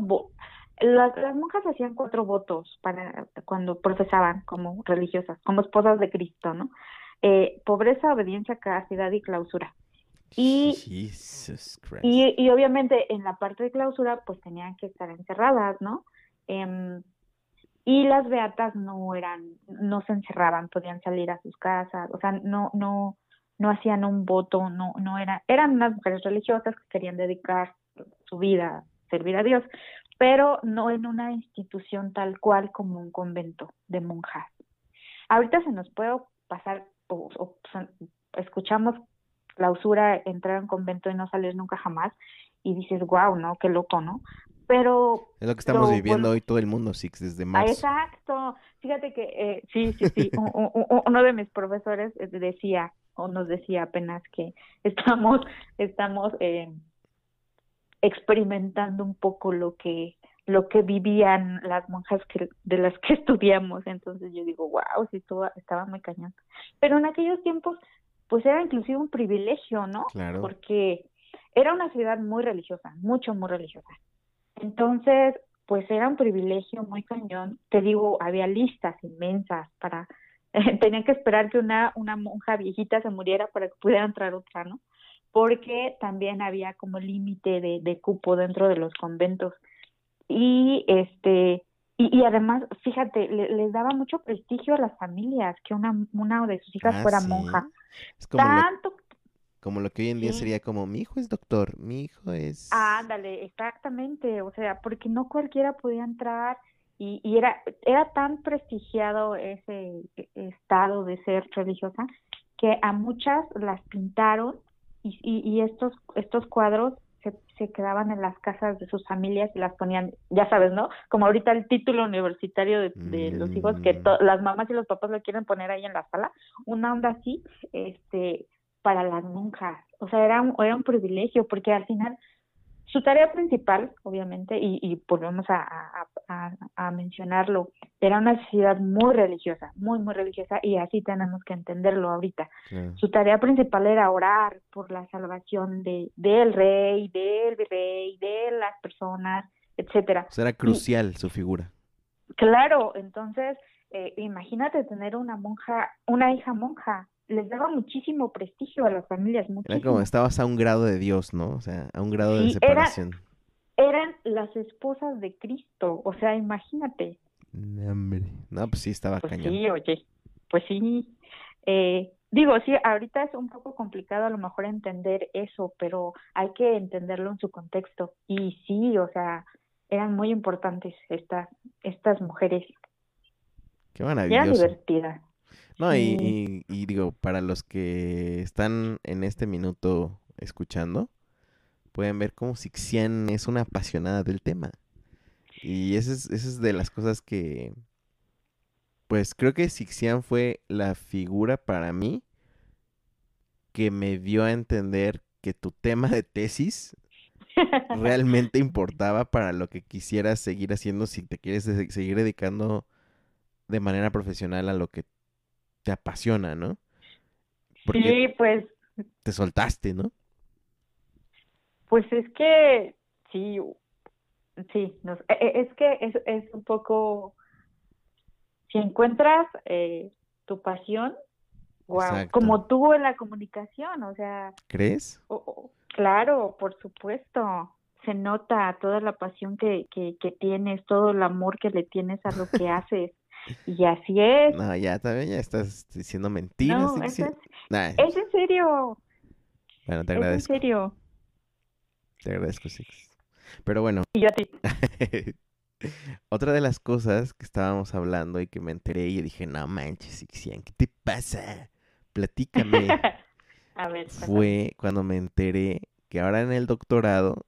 las, las monjas hacían cuatro votos para cuando profesaban como religiosas, como esposas de Cristo, ¿no? pobreza, obediencia, castidad y clausura. Y, y, y, obviamente en la parte de clausura pues tenían que estar encerradas, ¿no? Em, y las beatas no eran, no se encerraban, podían salir a sus casas, o sea, no, no, no hacían un voto, no, no eran, eran unas mujeres religiosas que querían dedicar su vida a servir a Dios, pero no en una institución tal cual como un convento de monjas. Ahorita se nos puede pasar, o escuchamos clausura, entrar en convento y no salir nunca jamás, y dices, wow, ¿no? Qué loco, ¿no? Pero... Es lo que estamos viviendo hoy todo el mundo, Six, desde ah, marzo. Exacto. Fíjate que, eh, sí, sí, sí, uno de mis profesores eh, decía, o nos decía apenas que estamos, estamos eh, experimentando un poco lo que lo que vivían las monjas que, de las que estudiamos. Entonces yo digo, wow, sí, todo estaba muy cañón. Pero en aquellos tiempos pues era inclusive un privilegio, ¿no? Claro. Porque era una ciudad muy religiosa, mucho, muy religiosa. Entonces, pues era un privilegio muy cañón. Te digo, había listas inmensas para... tenían que esperar que una, una monja viejita se muriera para que pudiera entrar otra, ¿no? porque también había como límite de, de cupo dentro de los conventos. Y este y, y además, fíjate, le- les daba mucho prestigio a las familias que una, una de sus hijas Ah, fuera sí. monja. Es como lo, Tanto como lo que hoy en día Sí. sería como, mi hijo es doctor, mi hijo es... Ándale, exactamente, o sea, porque no cualquiera podía entrar y, y era, era tan prestigiado ese e- estado de ser religiosa que a muchas las pintaron y, y, y estos, estos cuadros se, quedaban en las casas de sus familias y las ponían, ya sabes, ¿no? Como ahorita el título universitario de, de los hijos que Mm. las mamás y los papás lo quieren poner ahí en la sala, una onda así, este, para las monjas. O sea, era un, era un privilegio porque al final su tarea principal, obviamente, y, y volvemos a, a, a, a mencionarlo, era una sociedad muy religiosa, muy, muy religiosa, y así tenemos que entenderlo ahorita. Su tarea principal era orar por la salvación de del rey, del virrey, de las personas, etcétera. O sea, era crucial su figura. Claro, entonces, eh, imagínate tener una monja, una hija monja, les daba muchísimo prestigio a las familias, Era muchísimo. como, estabas a un grado de Dios, ¿no? O sea, a un grado de era- separación. Eran las esposas de Cristo, o sea, imagínate. No, hombre. No, pues sí, estaba Pues cañón. sí, oye, pues sí. Eh, digo, sí, ahorita es un poco complicado a lo mejor entender eso, pero hay que entenderlo en su contexto. Y sí, o sea, eran muy importantes estas, estas mujeres. Qué Y eran maravilloso. No, y, Sí. y, y digo, para los que están en este minuto escuchando, pueden ver cómo Sixian es una apasionada del tema. Y esa es, esa es de las cosas que, pues creo que Sixian fue la figura para mí que me dio a entender que tu tema de tesis realmente importaba para lo que quisieras seguir haciendo si te quieres seguir dedicando de manera profesional a lo que te apasiona, ¿no? Porque Sí, pues, te soltaste, ¿no? pues es que sí, sí, nos- e- e- es que es, es un poco, si encuentras eh, tu pasión, wow, como tú en la comunicación, o sea, ¿Crees? claro, por supuesto, se nota toda la pasión que, que, que tienes, todo el amor que le tienes a lo que haces, y así es. No, ya también ya estás diciendo mentiras. No, eso es, Nah, es en serio, bueno, te es en agradezco, serio. te agradezco, Six. Pero bueno, Y yo a ti. otra de las cosas que estábamos hablando y que me enteré y dije, no manches, Sixian, ¿qué te pasa? Platícame. A ver, fue cuando me enteré que ahora en el doctorado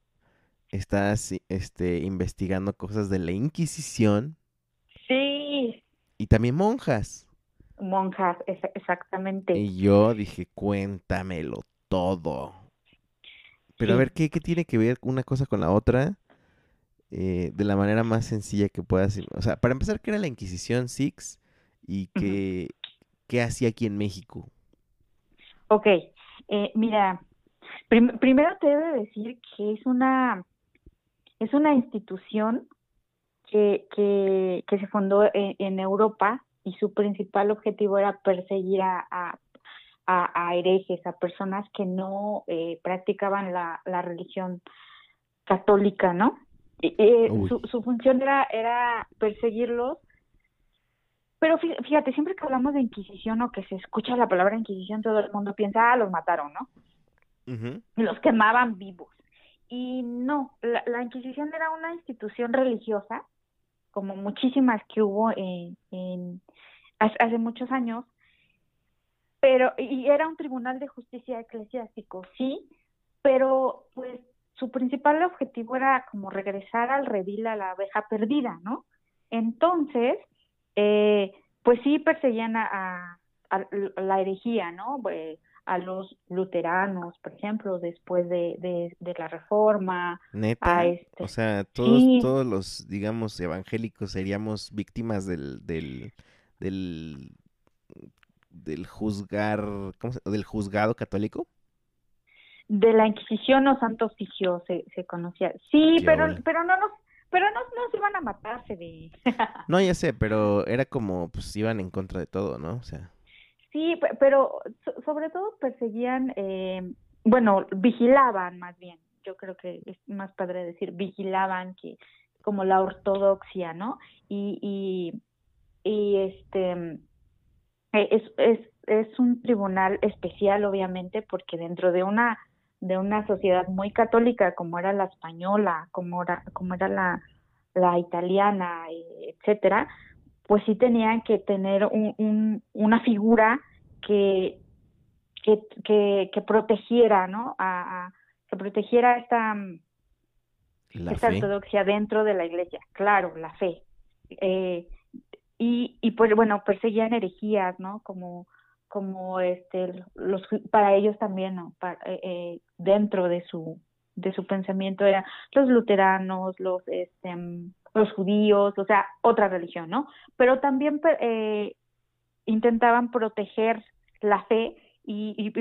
estás este, investigando cosas de la Inquisición Sí, y también monjas. monjas, es- exactamente. Y yo dije, cuéntamelo todo. Pero a ver, ¿qué, qué tiene que ver una cosa con la otra? Eh, de la manera más sencilla que puedas. O sea, para empezar, ¿qué era la Inquisición Six? ¿Y qué, qué hacía aquí en México? Ok, eh, mira, prim- primero te debo decir que es una, es una institución que, que, que se fundó en, en Europa y su principal objetivo era perseguir a, a, a- a herejes, a personas que no eh, practicaban la, la religión católica, ¿no? Eh, su, su función era, era perseguirlos pero fí- fíjate, siempre que hablamos de Inquisición o que se escucha la palabra Inquisición, todo el mundo piensa, ah, los mataron, ¿no? Ujú. Y los quemaban vivos. Y no, la, la Inquisición era una institución religiosa, como muchísimas que hubo en, hace, muchos años, pero y era un tribunal de justicia eclesiástico, sí, pero pues su principal objetivo era como regresar al redil a la abeja perdida, ¿no? Entonces, eh, pues sí perseguían a- a la herejía, ¿no? Pues, a los luteranos, por ejemplo, después de, de, de la reforma, Neta. a este. O sea, todos, Sí. todos los, digamos, evangélicos seríamos víctimas del, del, del, del juzgar, ¿cómo se- del juzgado católico. de la Inquisición o Santo Oficio se, se conocía. Sí, Qué pero, pero no nos, pero no nos iban a matarse de. No, ya sé, pero era como, pues iban en contra de todo, ¿no? O sea, Sí, pe- pero so- sobre todo perseguían eh, bueno, vigilaban más bien, yo creo que es más padre decir, vigilaban que como la ortodoxia, ¿no? Y, y, este, es, es, es un tribunal especial, obviamente, porque dentro de una de una sociedad muy católica como era la española, como era, como era la, la italiana, etcétera, pues sí tenían que tener un, una figura que, que, que, protegiera, ¿no? A, que protegiera esta, esta ortodoxia dentro de la iglesia, claro, la fe. Eh, y, y pues bueno, perseguían herejías, ¿no? Como como este los para ellos también no eh, eh, dentro de su de su pensamiento eran los luteranos los este los judíos o sea otra religión no pero también eh, intentaban proteger la fe y,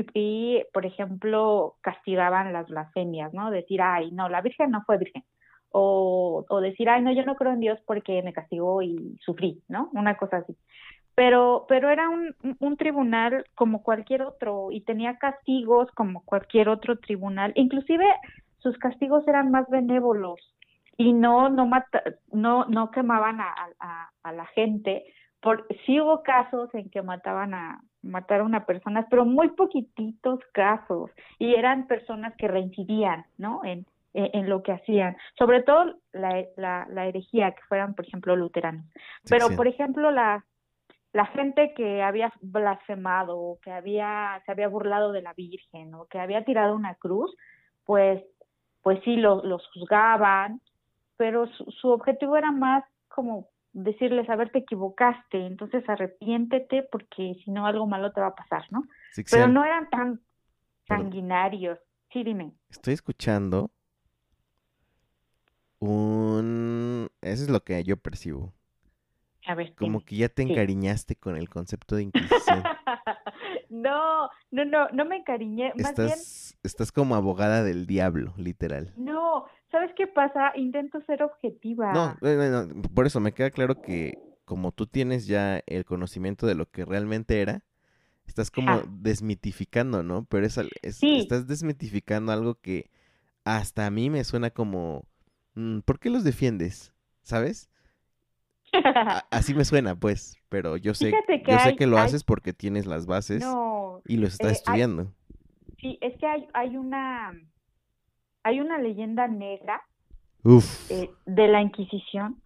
por ejemplo castigaban las blasfemias no decir ay no la virgen no fue virgen o, o decir ay no yo no creo en Dios porque me castigó y sufrí no una cosa así. Pero, pero era un, un, tribunal como cualquier otro y tenía castigos como cualquier otro tribunal. Inclusive sus castigos eran más benévolos y no no mata, no no quemaban a, a, a, la gente. Por, sí hubo casos en que mataban a mataron a personas, pero muy poquititos casos y eran personas que reincidían, ¿no? En, en, lo que hacían, sobre todo la, la, la herejía, que fueran, por ejemplo, luteranos. Pero, por ejemplo, la, la gente que había blasfemado o que había se había burlado de la Virgen o que había tirado una cruz, pues pues sí los, los juzgaban, pero su, objetivo era más como decirles, a ver, te equivocaste, entonces arrepiéntete porque si no algo malo te va a pasar, ¿no? pero no eran tan sanguinarios. Sí, dime. Estoy escuchando un... Eso es lo que yo percibo. Como que ya te encariñaste con el concepto de Inquisición. no, no, no, no me encariñé. Más estás, bien... estás como abogada del diablo, literal. No, ¿sabes qué pasa? Intento ser objetiva. No, no, por eso me queda claro que como tú tienes ya el conocimiento de lo que realmente era, estás como desmitificando, ¿no? Pero es, estás desmitificando algo que hasta a mí me suena como, mm, ¿por qué los defiendes? ¿Sabes? así me suena, pues, pero yo sé, que yo sé que lo haces porque tienes las bases y lo estás eh, estudiando. sí, es que hay, hay una hay una leyenda negra eh, de la Inquisición.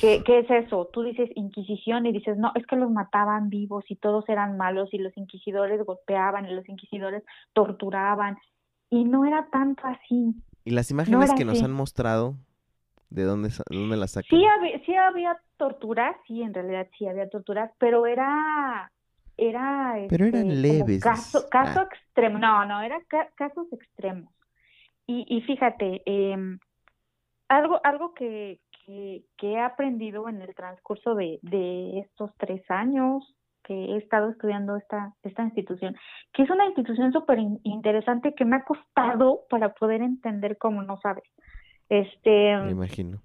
¿Qué, ¿Qué es eso? Tú dices Inquisición y dices, no, es que los mataban vivos y todos eran malos y los inquisidores golpeaban y los inquisidores torturaban. Y no era tanto así. Y las imágenes que nos han mostrado ¿De dónde, dónde la sacan? Sí había, sí había torturas, sí, en realidad sí había torturas, pero era... era pero eran este, leves. Caso, caso ah. extremo, no, no, eran casos extremos. Y, y fíjate, eh, algo, algo que, que, que, he aprendido en el transcurso de, de estos tres años que he estado estudiando esta, esta institución, que es una institución súper interesante que me ha costado para poder entender cómo no sabes. Este, Me imagino.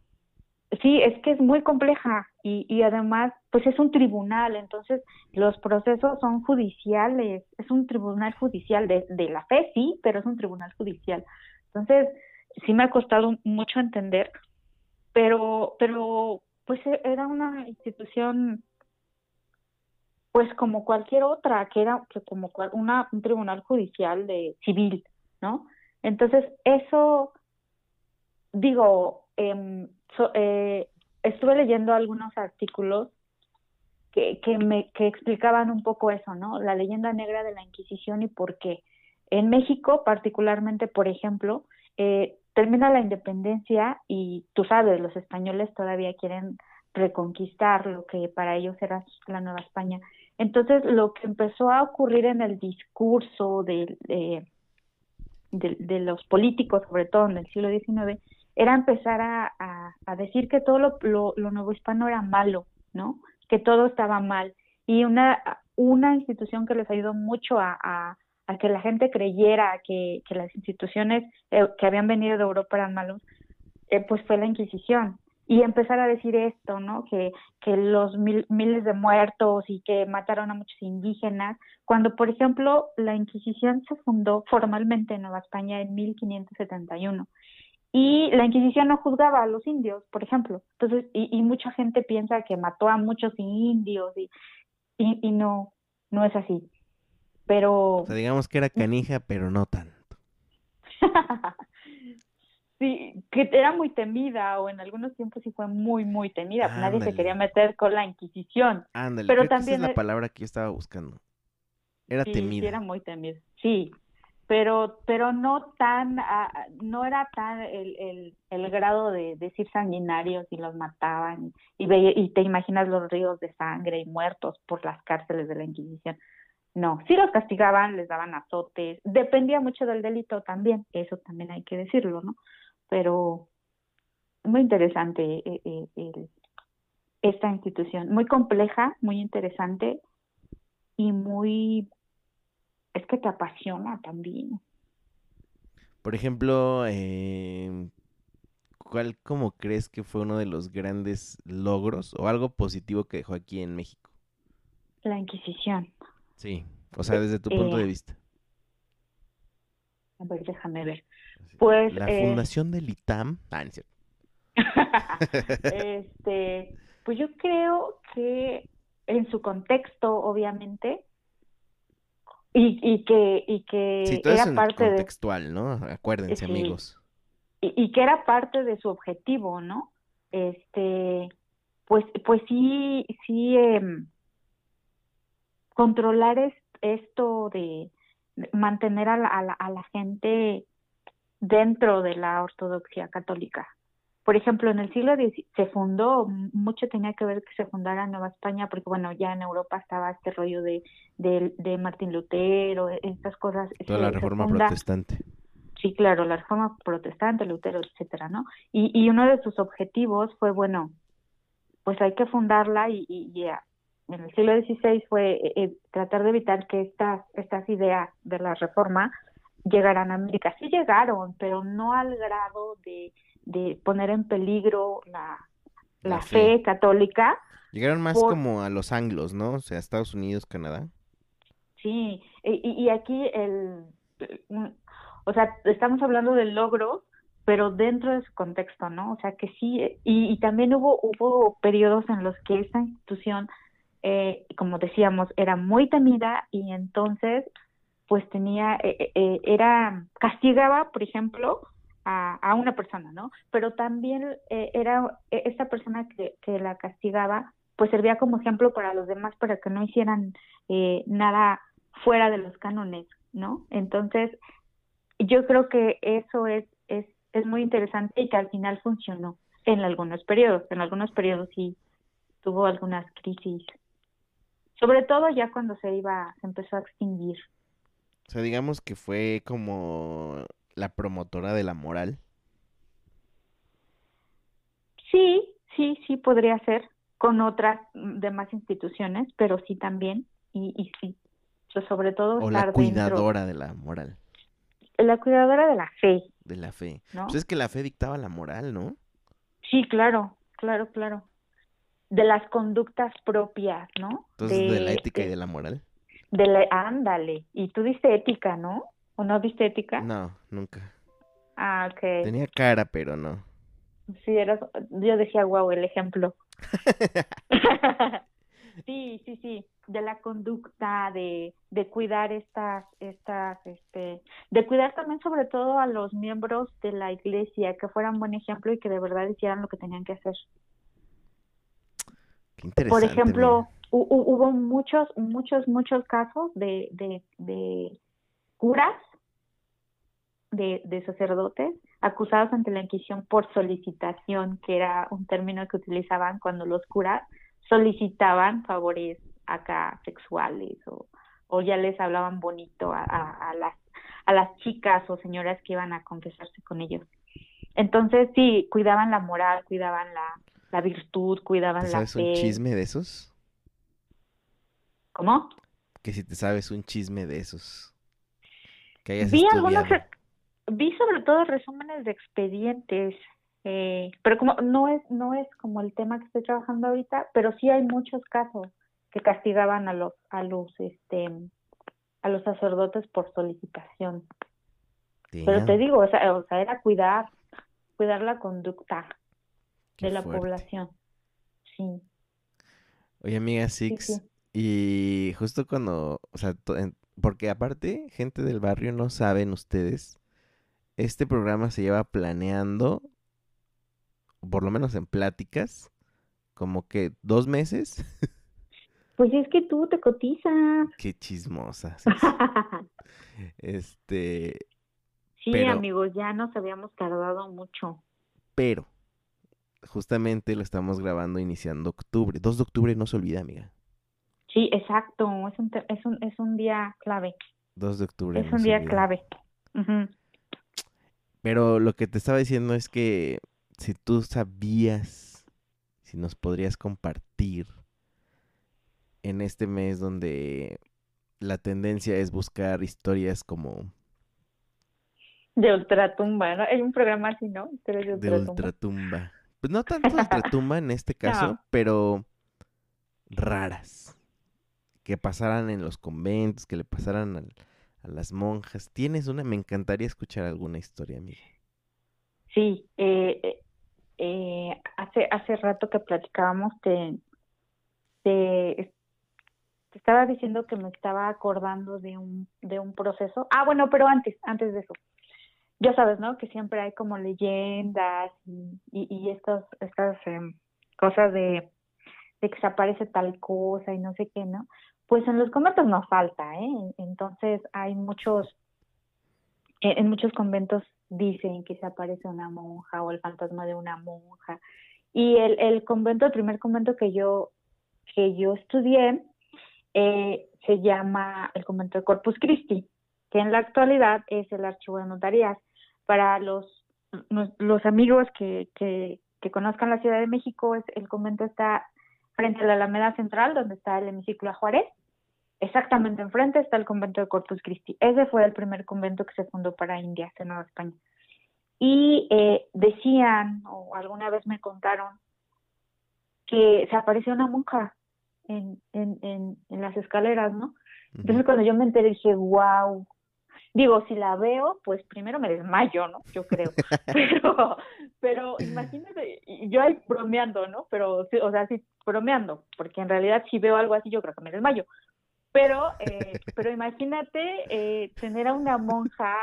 Sí, es que es muy compleja y, y además, pues es un tribunal, entonces los procesos son judiciales, es un tribunal judicial de, de la fe, sí, pero es un tribunal judicial. Entonces, sí me ha costado mucho entender, pero, pero, pues e, era una institución, pues como cualquier otra, que era que como una, un tribunal judicial de civil, ¿no? Entonces, eso digo, em, eh, estuve leyendo algunos artículos que, que, me, que explicaban un poco eso, ¿no? La leyenda negra de la Inquisición y por qué. En México, particularmente, por ejemplo, eh, termina la independencia y tú sabes, los españoles todavía quieren reconquistar lo que para ellos era la Nueva España. Entonces, lo que empezó a ocurrir en el discurso de, los políticos, sobre todo en el siglo XIX, era empezar a, decir que todo lo, lo, nuevo hispano era malo, ¿no? Que todo estaba mal. Y una, una institución que les ayudó mucho a, a que la gente creyera que, que las instituciones eh, que habían venido de Europa eran malos, eh, pues fue la Inquisición. y empezar a decir esto, ¿no? Que, que los miles de muertos y que mataron a muchos indígenas, cuando, por ejemplo, la Inquisición se fundó formalmente en Nueva España en 1571 y la Inquisición no juzgaba a los indios, por ejemplo. Entonces, y, y mucha gente piensa que mató a muchos indios y, y, y no, no es así. Pero... O sea, digamos que era canija, pero no tanto. sí, que era muy temida o en algunos tiempos sí fue muy, muy temida. Nadie se quería meter con la Inquisición. Ándale, pero también esa es la palabra que yo estaba buscando. Era temida. Sí, era muy temida. Sí, pero pero no tan ah, no era tan el, el, el grado de decir sanguinarios y los mataban y, y te imaginas los ríos de sangre y muertos por las cárceles de la Inquisición. No, sí los castigaban, les daban azotes, dependía mucho del delito también, eso también hay que decirlo, ¿no? Pero muy interesante eh, eh, esta institución, muy compleja, muy interesante y muy, es que te apasiona también. Por ejemplo, eh, ¿cuál como crees que fue uno de los grandes logros o algo positivo que dejó aquí en México? La Inquisición. Sí, o sea, desde tu punto de eh, vista. A ver, déjame ver. Pues, la eh, fundación del ITAM. Ah, este, pues yo creo que en su contexto, obviamente, y, y que, y que sí, todo era es parte contextual, ¿no? Acuérdense, amigos. Y, y, que era parte de su objetivo, ¿no? Este, pues, pues sí, sí, eh, controlar esto de mantener a la, a la, gente dentro de la ortodoxia católica. Por ejemplo, en el siglo X se fundó, mucho tenía que ver que se fundara Nueva España, porque bueno, ya en Europa estaba este rollo de, de, Martín Lutero, e, estas cosas. Toda la reforma protestante. Sí, claro, la reforma protestante, Lutero, etcétera, ¿no? Y, y uno de sus objetivos fue, bueno, pues hay que fundarla y, y, y en el siglo XVI fue eh, eh, tratar de evitar que estas, estas ideas de la reforma llegaran a América. Sí llegaron, pero no al grado de, de poner en peligro la, la, fe. católica. Llegaron más como a los anglos, ¿no? O sea, Estados Unidos, Canadá. Sí, y, y aquí el, o sea, estamos hablando del logro, pero dentro de su contexto, ¿no? O sea, que sí, y, y también hubo, hubo periodos en los que esta institución eh, como decíamos, era muy temida y entonces pues tenía, eh, eh, eh era, castigaba, por ejemplo, a, a, una persona, ¿no? Pero también era esta persona que, que la castigaba, pues servía como ejemplo para los demás para que no hicieran nada fuera de los cánones, ¿no? Entonces, yo creo que eso es, es, es muy interesante y que al final funcionó en algunos periodos. En algunos periodos sí tuvo algunas crisis sobre todo ya cuando se iba, se empezó a extinguir. O sea, digamos que fue como la promotora de la moral. Sí, sí, sí podría ser con otras demás instituciones, pero sí también y, y sí, sobre todo o la cuidadora de la moral. La cuidadora de la fe. De la fe. Pues es que la fe dictaba la moral, ¿no? Sí, claro, claro, claro de las conductas propias, ¿no? Entonces, de, la ética y de la moral. De la, ándale. Y tú diste ética, ¿no? ¿O no diste ética? No, nunca. Ah, ok. Tenía cara, pero no. Sí, eras, yo decía, wow, el ejemplo. sí, sí, sí, de la conducta, de, de cuidar estas, estas, este, de cuidar también sobre todo a los miembros de la iglesia, que fueran buen ejemplo y que de verdad hicieran lo que tenían que hacer. Por ejemplo, hubo muchos, muchos, muchos casos de, de, de curas, de, de sacerdotes, acusados ante la Inquisición por solicitación, que era un término que utilizaban cuando los curas solicitaban favores acá sexuales o, o ya les hablaban bonito a, a, las, a las chicas o señoras que iban a confesarse con ellos. Entonces sí, cuidaban la moral, cuidaban la, la virtud, cuidaban la ¿Sabes un chisme de esos? ¿Cómo? Que si te sabes un chisme de esos. Que hayas vi algunos, vi sobre todo resúmenes de expedientes Eh, pero como no es, no es como el tema que estoy trabajando ahorita, pero sí hay muchos casos que castigaban a los, a los, este, a los sacerdotes por solicitación. Pero te digo, o sea, o sea, era cuidar, cuidar la conducta de la población. Sí. Oye, amiga Six, y justo cuando, o sea, porque aparte, gente del barrio no saben ustedes, este programa se lleva planeando, por lo menos en pláticas, como que dos meses. Pues es que tú te cotizas. Qué chismosa. este. Sí, amigos, ya nos habíamos tardado mucho. Pero, justamente lo estamos grabando iniciando octubre. 2 de octubre no se olvida, amiga. Sí, exacto. Es un, es un, es un día clave. 2 de octubre. Es un día clave. Pero lo que te estaba diciendo es que si tú sabías, si nos podrías compartir en este mes donde la tendencia es buscar historias como... De ultratumba, ¿no? Hay un programa así, ¿no? de ultratumba. Pues no tanto ultratumba en este caso, pero raras. Que pasaran en los conventos, que le pasaran a las monjas. ¿Tienes una? Me encantaría escuchar alguna historia, amiga. Sí, eh, eh, eh, hace, hace rato que platicábamos de te estaba diciendo que me estaba acordando de un, de un proceso. Ah, bueno, pero antes, antes de eso. Ya sabes, ¿no? Que siempre hay como leyendas y, y, estas, estas em, cosas de, de que se aparece tal cosa y no sé qué, ¿no? Pues en los conventos no falta, ¿eh? Entonces hay muchos, en muchos conventos dicen que se aparece una monja o el fantasma de una monja. Y el, el convento, el primer convento que yo, que yo estudié, eh, se llama el convento de Corpus Christi, que en la actualidad es el archivo de notarías. Para los, los amigos que, que, conozcan la Ciudad de México, es, el convento está frente a la Alameda Central, donde está el hemiciclo a Juárez. Exactamente enfrente está el convento de Corpus Christi. Ese fue el primer convento que se fundó para Indias en Nueva España. Y eh, decían, o alguna vez me contaron, que se apareció una monja en, en, en, las escaleras, ¿no? Entonces cuando yo me enteré dije, wow. Digo, si la veo, pues primero me desmayo, ¿no? Yo creo. pero, pero imagínate, yo ahí bromeando, ¿no? Pero, o sea, sí, bromeando, porque en realidad si veo algo así, yo creo que me desmayo. Pero, eh, pero imagínate eh, tener a una monja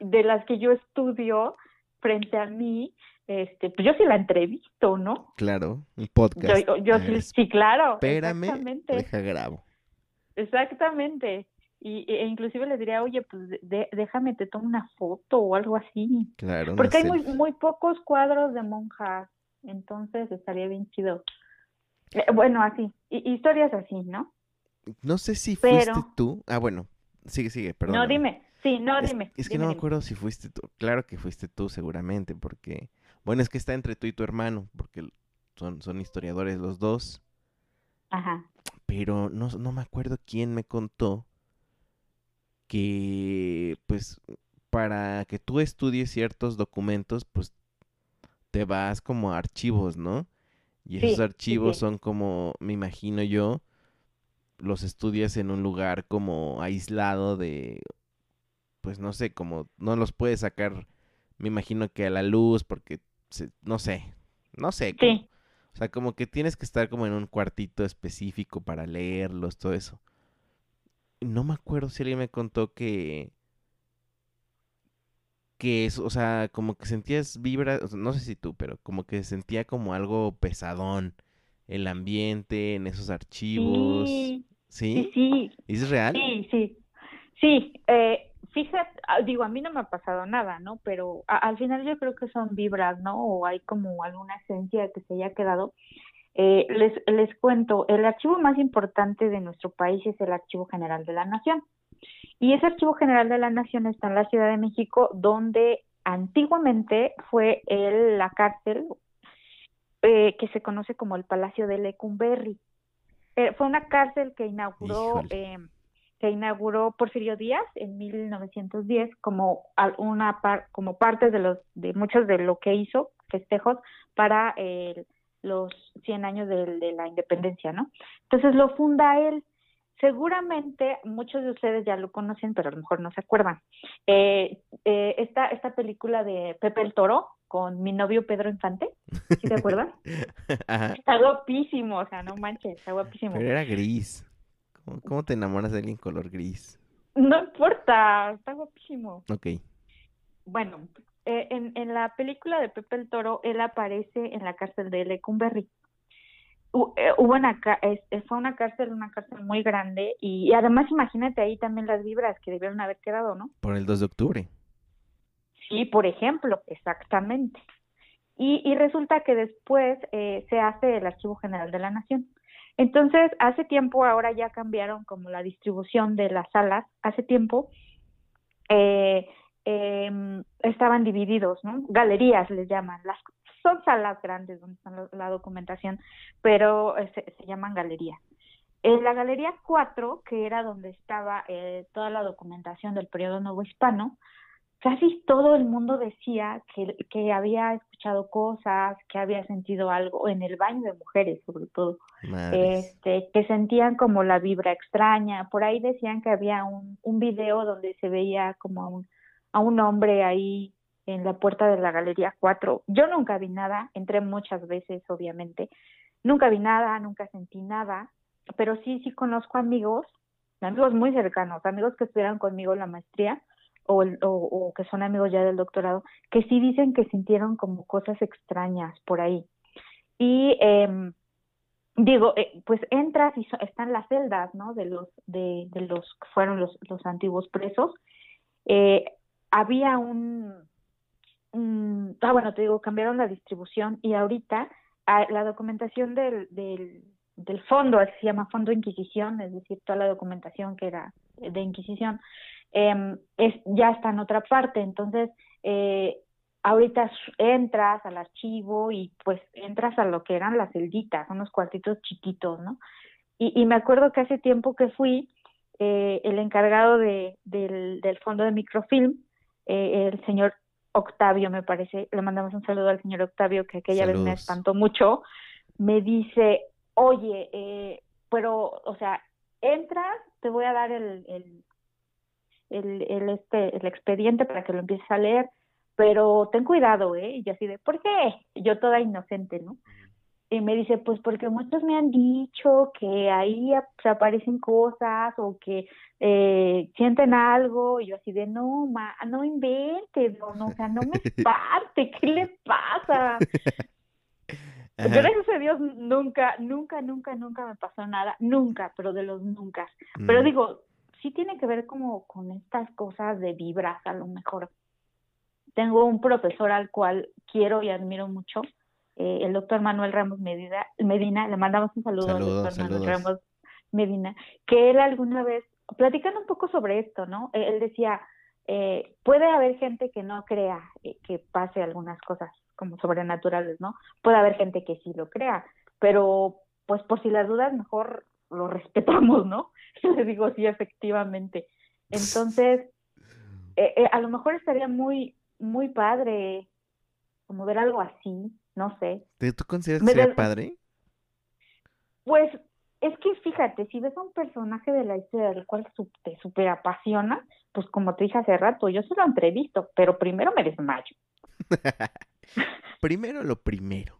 de las que yo estudio frente a mí este, pues yo sí la entrevisto, ¿no? Claro, un podcast. Yo, sí, claro. Espérame, deja grabo. Exactamente. Y, e inclusive les diría, oye, pues déjame, te tomo una foto o algo así. Claro. Porque hay muy, muy pocos cuadros de monjas, entonces estaría bien chido. Eh, bueno, así, historias así, ¿no? No sé si fuiste tú. Ah, bueno, sigue, sigue, perdón. No, dime. Sí, no, dime. Es que no me acuerdo si fuiste tú. Claro que fuiste tú, seguramente, porque bueno, es que está entre tú y tu hermano, porque son, son historiadores los dos. Ajá. Pero no, no me acuerdo quién me contó que, pues, para que tú estudies ciertos documentos, pues, te vas como a archivos, ¿no? Y esos archivos son como, me imagino yo, los estudias en un lugar como aislado de, pues no sé, como no los puedes sacar, me imagino que a la luz porque no sé, no sé. o sea, como que tienes que estar como en un cuartito específico para leerlos, todo eso. No me acuerdo si alguien me contó que que es, o sea, como que sentías vibra, no sé si tú, pero como que sentía como algo pesadón el ambiente en esos archivos. Sí, ¿Sí? sí. ¿Es real? Sí, sí. Sí, eh, fíjate, ah, digo, a mí no me ha pasado nada, ¿no? Pero al final yo creo que son vibras, ¿no? O hay como alguna esencia que se haya quedado. Eh, les, les cuento, el archivo más importante de nuestro país es el Archivo General de la Nación. Y ese Archivo General de la Nación está en la Ciudad de México, donde antiguamente fue el, la cárcel eh, que se conoce como el Palacio de Lecumberri. Eh, fue una cárcel que inauguró se inauguró Porfirio Díaz en 1910 como una par, como parte de los de muchos de lo que hizo festejos para los 100 años de, de la independencia, ¿no? Entonces lo funda él. Seguramente muchos de ustedes ya lo conocen, pero a lo mejor no se acuerdan. Eh, eh, esta, esta película de Pepe el Toro con mi novio Pedro Infante, ¿sí te acuerdas? Está guapísimo, o sea, no manches, está guapísimo. Pero era gris. ¿Cómo, te enamoras de alguien color gris? No importa, está guapísimo. Ok. Bueno, eh, en, en la película de Pepe el Toro, él aparece en la cárcel de Lecumberri. Eh, hubo una fue una cárcel, una cárcel muy grande y, además imagínate ahí también las vibras que debieron haber quedado, ¿no? Por el 2 de octubre. Sí, por ejemplo, exactamente. Y, y resulta que después eh, se hace el Archivo General de la Nación. Entonces, hace tiempo, ahora ya cambiaron como la distribución de las salas, hace tiempo eh, em, estaban divididos, ¿no? Galerías les llaman, las son salas grandes donde está la, documentación, pero eh, se, llaman galerías. En la galería 4, que era donde estaba eh, toda la documentación del periodo nuevo hispano, casi todo el mundo decía que, que había escuchado cosas, que había sentido algo en el baño de mujeres, sobre todo, este, que sentían como la vibra extraña. Por ahí decían que había un, un video donde se veía como a un, a un hombre ahí en la puerta de la Galería 4. Yo nunca vi nada, entré muchas veces, obviamente. Nunca vi nada, nunca sentí nada, pero sí, sí conozco amigos, amigos muy cercanos, amigos que estuvieron conmigo en la maestría o, o, que son amigos ya del doctorado, que sí dicen que sintieron como cosas extrañas por ahí. Y eh, digo, eh, pues entras y están las celdas, ¿no? De los, de, de los que fueron los, los antiguos presos. Eh, había un, ah, bueno, te digo, cambiaron la distribución y ahorita ah, la documentación del, del, del fondo, se llama Fondo Inquisición, es decir, toda la documentación que era de Inquisición, eh, es, ya está en otra parte. Entonces, eh, ahorita entras al archivo y pues entras a lo que eran las celditas, unos cuartitos chiquitos, ¿no? Y, y me acuerdo que hace tiempo que fui, eh, el encargado de, del, del fondo de microfilm, eh, el señor Octavio, me parece, le mandamos un saludo al señor Octavio, que aquella vez me espantó mucho, me dice, oye, eh, pero, o sea, entras, te voy a dar el, el, el, el, este, el expediente para que lo empieces a leer, pero ten cuidado, ¿eh? Y yo así de, ¿por qué? Yo toda inocente, ¿no? Y me dice, pues porque muchos me han dicho que ahí se aparecen cosas o que eh, sienten algo. Y yo así de, no, ma, no inventes, no, no, o sea, no me espante, ¿qué le pasa? Gracias a Dios nunca, nunca, nunca, nunca me pasó nada, nunca, pero de los nunca. Pero mm. digo, sí tiene que ver como con estas cosas de vibras a lo mejor. Tengo un profesor al cual quiero y admiro mucho, eh, el doctor Manuel Ramos Medina, Medina, le mandamos un saludo al doctor Manuel Ramos Medina, que él alguna vez, platicando un poco sobre esto, ¿no? E, él decía, eh, puede haber gente que no crea eh, que pase algunas cosas como sobrenaturales, ¿no? Puede haber gente que sí lo crea, pero pues por si las dudas mejor lo respetamos, ¿no? le digo, sí, efectivamente. Entonces, a lo mejor estaría muy, muy padre como ver algo así, no sé. ¿Tú consideras que sería padre? Pues es que fíjate, si ves a un personaje de la historia del cual te super apasiona, pues como te dije hace rato, yo se lo entrevisto, pero primero me desmayo. primero lo primero.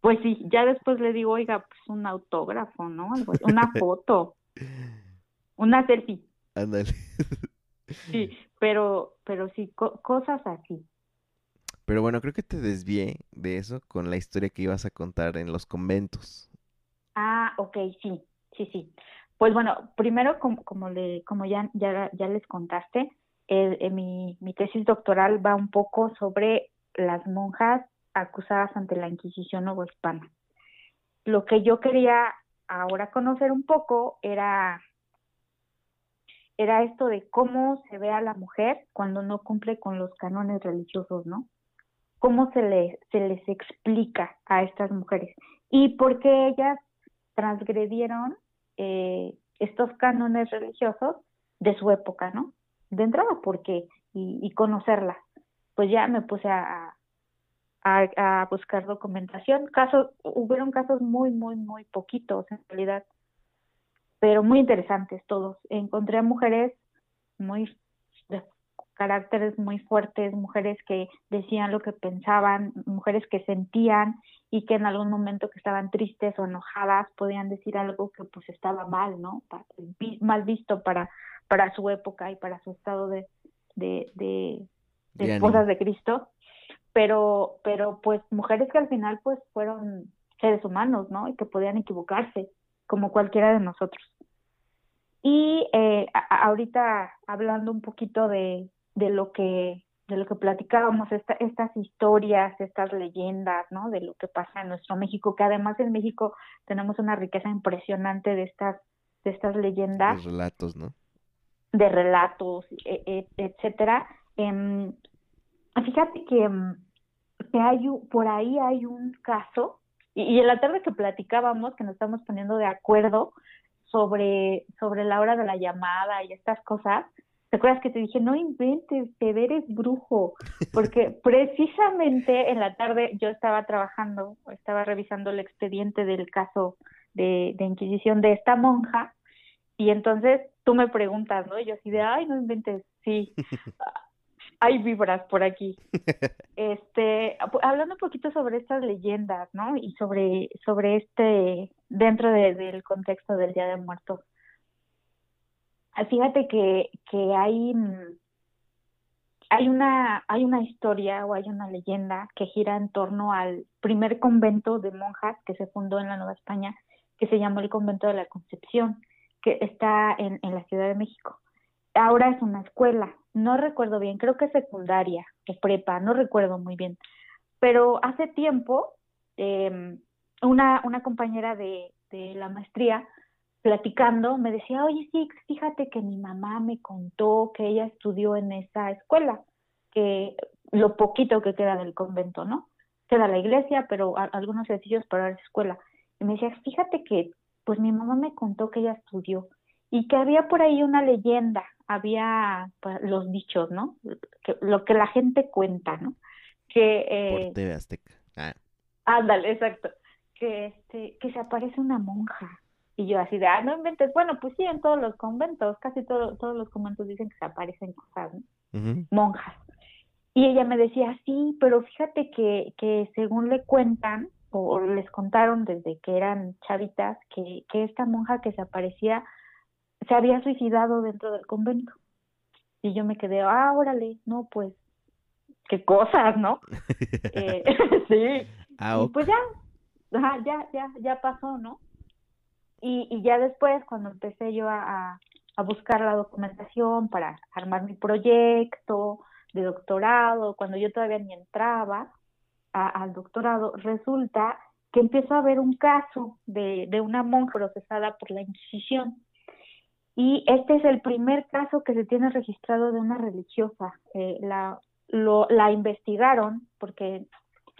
Pues sí, ya después le digo, oiga, pues un autógrafo, ¿no? una foto, una selfie. Ándale. sí, pero, pero sí, cosas así. Pero bueno, creo que te desvié de eso con la historia que ibas a contar en los conventos. Ah, ok, sí, sí, sí. Pues bueno, primero, como, como, le, como ya, ya, ya les contaste, eh, mi, mi tesis doctoral va un poco sobre las monjas acusadas ante la Inquisición Hispana. Lo que yo quería ahora conocer un poco era, era esto de cómo se ve a la mujer cuando no cumple con los cánones religiosos, ¿no? Cómo se, le, se les explica a estas mujeres y por qué ellas transgredieron eh, estos cánones religiosos de su época, ¿no? De entrada, porque, y, y conocerlas. Pues ya me puse a, a, buscar documentación. Casos, hubieron casos muy, muy, muy poquitos en realidad, pero muy interesantes todos. Encontré a mujeres muy caracteres muy fuertes, mujeres que decían lo que pensaban, mujeres que sentían y que en algún momento que estaban tristes o enojadas podían decir algo que pues estaba mal, ¿no? Mal visto para, para su época y para su estado de, de, de, de esposas de Cristo pero, pero pues mujeres que al final pues fueron seres humanos, ¿no? Y que podían equivocarse, como cualquiera de nosotros. Y eh, ahorita hablando un poquito de, de lo que de lo que platicábamos, esta, estas historias, estas leyendas, ¿no? De lo que pasa en nuestro México, que además en México tenemos una riqueza impresionante de estas, de estas leyendas. De relatos, ¿no? De relatos, e, e, etcétera. Eh, Fíjate que, mm, que hay por ahí hay un caso, y, en la tarde que platicábamos, que nos estamos poniendo de acuerdo sobre, sobre la hora de la llamada y estas cosas, ¿te acuerdas que te dije, no inventes, te eres brujo? Porque precisamente en la tarde yo estaba trabajando, estaba revisando el expediente del caso de, de Inquisición de esta monja, y entonces tú me preguntas, ¿no? Y yo así de, ay, no inventes, sí. hay vibras por aquí. Este, hablando un poquito sobre estas leyendas, ¿no? Y sobre, sobre este, dentro del contexto del Día de Muertos. Ah, fíjate que, mm, hay una, hay una historia o hay una leyenda que gira en torno al primer convento de monjas que se fundó en la Nueva España, que se llamó el Convento de la Concepción, que está en, la Ciudad de México. Ahora es una escuela, no recuerdo bien, creo que secundaria o prepa, no recuerdo muy bien. Pero hace tiempo, eh, una, compañera de la maestría, platicando, me decía, oye, sí, fíjate que mi mamá me contó que ella estudió en esa escuela, que lo poquito que queda del convento, ¿no? Queda la iglesia, pero algunos sencillos para la escuela. Y me decía, fíjate que, pues mi mamá me contó que ella estudió y que había por ahí una leyenda, había pues, los dichos, ¿no? Que, lo que la gente cuenta, ¿no? Que eh, por TV Azteca. Ah. Ándale, exacto. Que este que se aparece una monja y yo así de, ah, no inventes. Bueno, pues sí, en todos los conventos, casi todos los conventos dicen que se aparecen cosas, ¿no? Monjas. Y ella me decía, sí, pero fíjate que, que según le cuentan, o les contaron desde que eran chavitas, que, que esta monja que se aparecía se había suicidado dentro del convento. Y yo me quedé, ah, órale, no, pues, qué cosas, ¿no? eh, sí. Ah, y pues ya, ya, ya, ya pasó, ¿no? Y, y ya después, cuando empecé yo a, a buscar la documentación para armar mi proyecto de doctorado, cuando yo todavía ni entraba al doctorado, resulta que empiezo a ver un caso de, de una monja procesada por la Inquisición. Y este es el primer caso que se tiene registrado de una religiosa. Eh, la, lo, la investigaron porque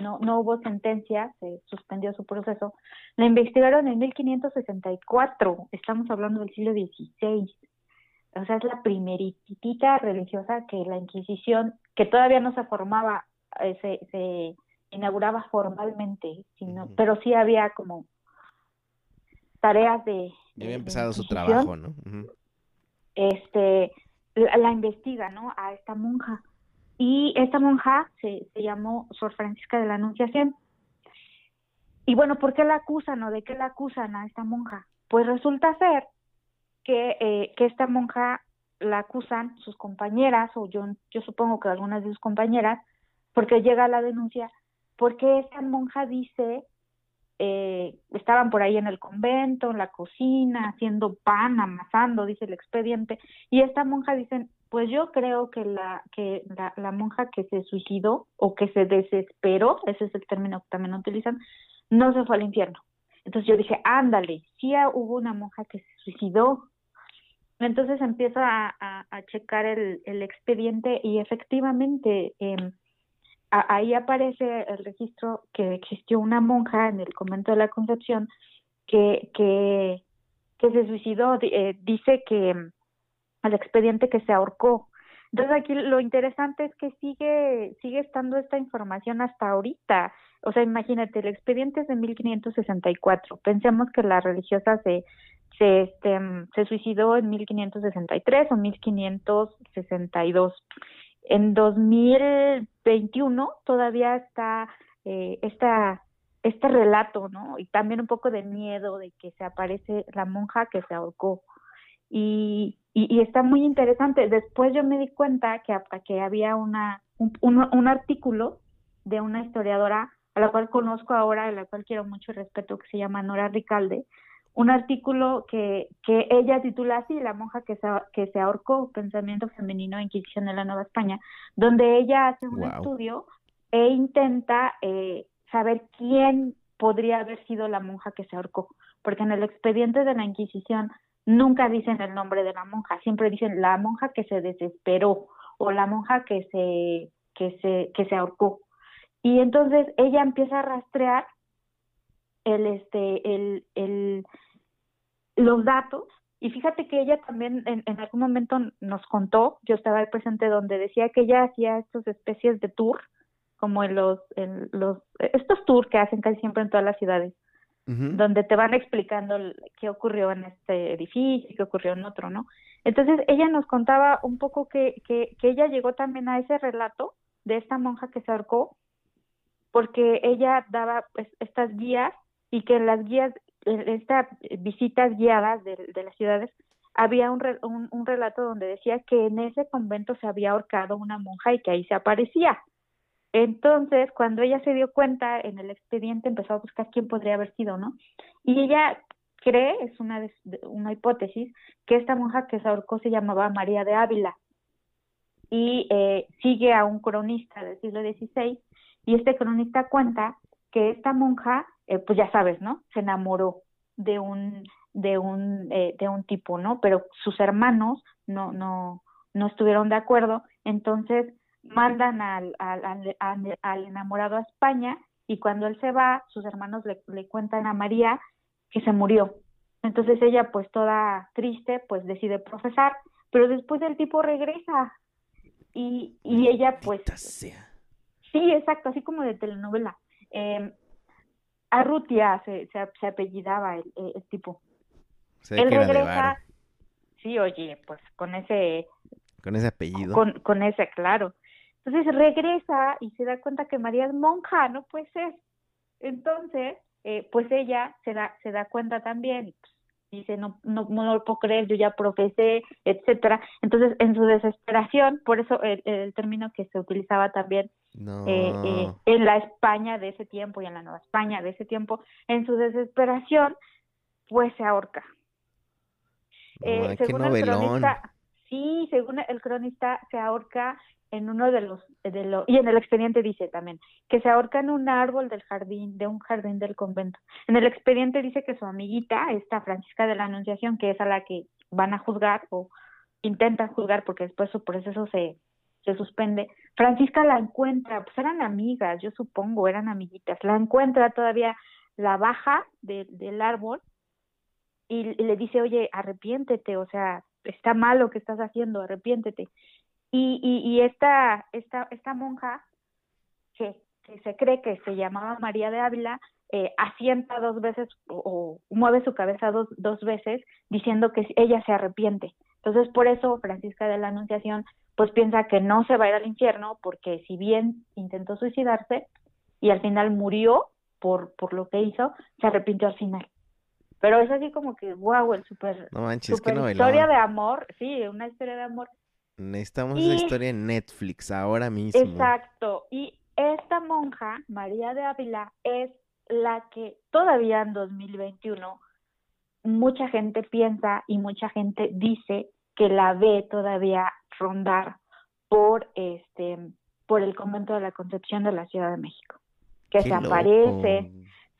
no, no hubo sentencia, se suspendió su proceso. La investigaron en 1564, estamos hablando del siglo XVI. O sea, es la primeritita religiosa que la Inquisición, que todavía no se formaba, eh, se, se inauguraba formalmente, sino, pero sí había como tareas de, ya había empezado su trabajo, ¿no? Este, la, investiga, ¿no? A esta monja. Y esta monja se, se llamó Sor Francisca de la Anunciación. Y bueno, ¿por qué la acusan o de qué la acusan a esta monja? Pues resulta ser que, eh, que esta monja la acusan sus compañeras, o yo, yo supongo que algunas de sus compañeras, porque llega la denuncia, porque esta monja dice eh, estaban por ahí en el convento, en la cocina, haciendo pan, amasando, dice el expediente, y esta monja dice, pues yo creo que la que la, monja que se suicidó o que se desesperó, ese es el término que también utilizan, no se fue al infierno. Entonces yo dije, ándale, sí hubo una monja que se suicidó. Entonces empiezo a, a, checar el, el, expediente y efectivamente eh, ahí aparece el registro que existió una monja en el convento de la Concepción que, que, se suicidó, eh, dice que el expediente que se ahorcó. Entonces aquí lo interesante es que sigue, sigue estando esta información hasta ahorita. O sea, imagínate, el expediente es de 1564. Pensemos que la religiosa se, se, este, se suicidó en 1563 o 1562. En 2021 todavía está eh, este relato, ¿no? Y también un poco de miedo de que se aparece la monja que se ahorcó. Y, y, está muy interesante. Después yo me di cuenta que, que había una, un, un, artículo de una historiadora a la cual conozco ahora, a la cual quiero mucho respeto, que se llama Nora Ricalde, un artículo que, que ella titula así, La monja que se, que se ahorcó, Pensamiento Femenino e Inquisición en la Nueva España, donde ella hace un estudio e intenta eh, saber quién podría haber sido la monja que se ahorcó, porque en el expediente de la Inquisición nunca dicen el nombre de la monja, siempre dicen la monja que se desesperó o la monja que se que se que se ahorcó. Y entonces ella empieza a rastrear el este el, el los datos y fíjate que ella también en, en algún momento nos contó, yo estaba ahí presente donde decía que ella hacía estas especies de tour como en los en los estos tours que hacen casi siempre en todas las ciudades donde te van explicando qué ocurrió en este edificio, qué ocurrió en otro, ¿no? Entonces ella nos contaba un poco que, que, que ella llegó también a ese relato de esta monja que se ahorcó, porque ella daba pues, estas guías y que en las guías, en estas visitas guiadas de, de las ciudades, había un, un, un, relato donde decía que en ese convento se había ahorcado una monja y que ahí se aparecía. Entonces, cuando ella se dio cuenta en el expediente, empezó a buscar quién podría haber sido, ¿no? Y ella cree, es una, una hipótesis, que esta monja que se ahorcó se llamaba María de Ávila y eh, sigue a un cronista del siglo XVI y este cronista cuenta que esta monja, eh, pues ya sabes, ¿no? Se enamoró de un de un eh, de un tipo, ¿no? Pero sus hermanos no no no estuvieron de acuerdo, entonces mandan al, al, al, enamorado a España y cuando él se va, sus hermanos le, le cuentan a María que se murió. Entonces ella, pues toda triste, pues decide profesar, pero después el tipo regresa y, y ella, pues... Sí, exacto, así como de telenovela. Eh, Arrutia se, se, apellidaba el, el tipo. él regresa, sí, oye, pues con ese... Con ese apellido. Con, con ese, claro. Entonces regresa y se da cuenta que María es monja, no puede ser. Entonces, eh, pues ella se da, se da cuenta también y pues, dice, no, no, no lo puedo creer, yo ya profesé, etcétera. Entonces, en su desesperación, por eso el, término que se utilizaba también eh, eh, en la España de ese tiempo y en la Nueva España de ese tiempo, en su desesperación, pues se ahorca. según el cronista, sí, según el cronista, se ahorca en uno de los, de y en el expediente dice también que se ahorca en un árbol del jardín, de un jardín del convento. En el expediente dice que su amiguita, esta Francisca de la Anunciación, que es a la que van a juzgar o intentan juzgar porque después su proceso se, se suspende, Francisca la encuentra, pues eran amigas, yo supongo, eran amiguitas, la encuentra todavía, la baja del árbol y, y le dice, oye, arrepiéntete, o sea, está mal lo que estás haciendo, arrepiéntete. Y, y, esta, esta, esta monja, que, se cree que se llamaba María de Ávila, eh, asienta dos veces o, mueve su cabeza dos, dos veces diciendo que ella se arrepiente. Entonces, por eso Francisca de la Anunciación pues piensa que no se va a ir al infierno porque si bien intentó suicidarse y al final murió por, por lo que hizo, se arrepintió al final. Pero es así como que, wow, el super, no historia de amor, sí, una historia de amor Necesitamos esa historia en Netflix ahora mismo. Exacto. Y esta monja, María de Ávila, es la que todavía en 2021 mucha gente piensa y mucha gente dice que la ve todavía rondar por este por el convento de la Concepción de la Ciudad de México que se aparece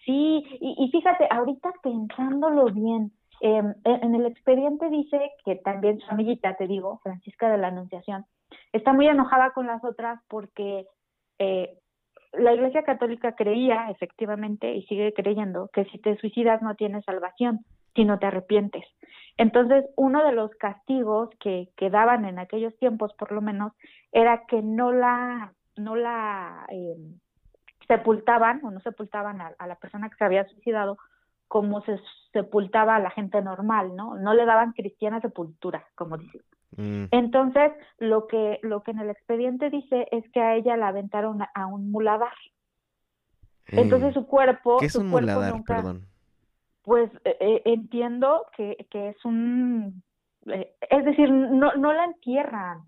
sí y, y fíjate ahorita pensándolo bien Em, e, en el expediente dice que también su amiguita, te digo, Francisca de la Anunciación, está muy enojada con las otras porque eh, la Iglesia Católica creía, efectivamente, y sigue creyendo, que si te suicidas no tienes salvación. si no te arrepientes. Entonces, uno de los castigos que, que daban en aquellos tiempos, por lo menos, era que no la, no la eh, sepultaban o no sepultaban a, la persona que se había suicidado como se sepultaba a la gente normal, ¿no? No le daban cristiana sepultura, como dicen. Mm. Entonces, lo que, lo que en el expediente dice es que a ella la aventaron a, un muladar. Entonces su cuerpo... ¿Qué es un muladar, perdón? Pues eh, eh, entiendo que, que, es un... Eh, es decir, no, no la entierran.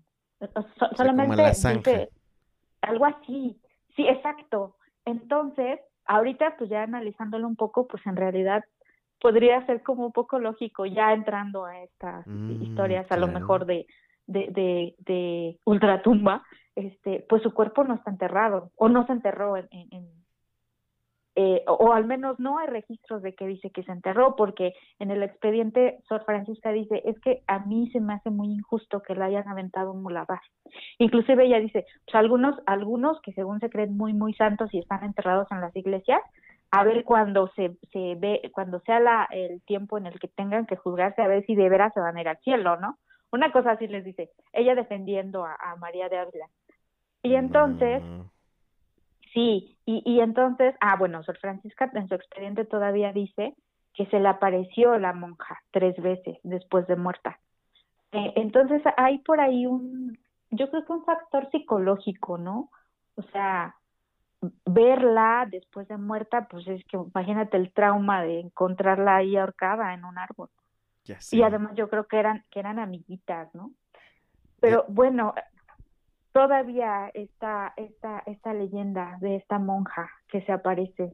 solamente dice algo así. Sí, exacto. Entonces, ahorita pues ya analizándolo un poco, pues en realidad podría ser como un poco lógico ya entrando a estas mm, historias a lo mejor de, de, de, de ultratumba, este, pues su cuerpo no está enterrado o no se enterró en, en, eh, o, al menos no hay registros de que dice que se enterró, porque en el expediente Sor Francisca dice, es que a mí se me hace muy injusto que la hayan aventado un mulabar. Inclusive ella dice, pues algunos, algunos que según se creen muy, muy santos y están enterrados en las iglesias, a ver cuando se, se ve, cuando sea la, el tiempo en el que tengan que juzgarse, a ver si de veras se van a ir al cielo, ¿no? Una cosa así les dice, ella defendiendo a, María de Ávila. Y entonces, mm. Sí, y, y entonces, ah, bueno, Sor Francisca en su expediente todavía dice que se le apareció la monja tres veces después de muerta. Eh, entonces hay por ahí un, yo creo que un factor psicológico, ¿no? O sea, verla después de muerta, pues es que imagínate el trauma de encontrarla ahí ahorcada en un árbol. Y además yo creo que eran, que eran amiguitas, ¿no? Pero bueno, todavía está esta, esta leyenda de esta monja que se aparece.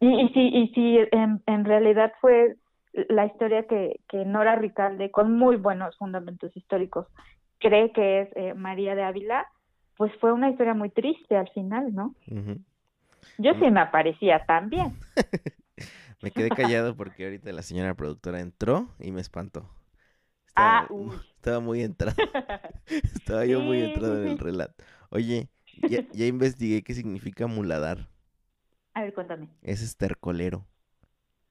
Y, y si, y si en, en realidad fue la historia que, que Nora Ricalde, con muy buenos fundamentos históricos, cree que es eh, María de Ávila, pues fue una historia muy triste al final, ¿no? Yo sí me aparecía también. me quedé callado porque ahorita la señora productora entró y me espantó. Ah, estaba, muy entrado. estaba yo muy entrado en el relato. Oye, ya, ya investigué qué significa muladar. A ver, cuéntame. Es estercolero.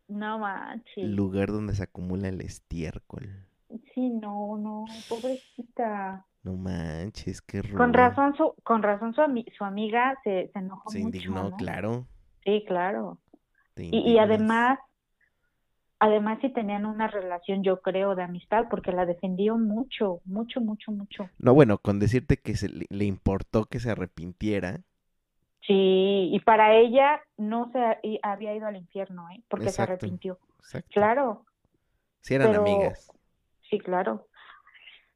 No manches. Lugar donde se acumula el estiércol. Sí, no, no, pobrecita. No manches, qué rudo. Con razón su, con razón su, su amiga se, se enojó se indignó, claro. Sí, claro. Y, y, además, Además, si tenían una relación, yo creo, de amistad, porque la defendió mucho, mucho, mucho, mucho. No, bueno, con decirte que se le, importó que se arrepintiera. Sí, y para ella no se había ido al infierno, ¿eh? Porque se arrepintió. Exacto. Claro. Sí, eran amigas. Sí, claro.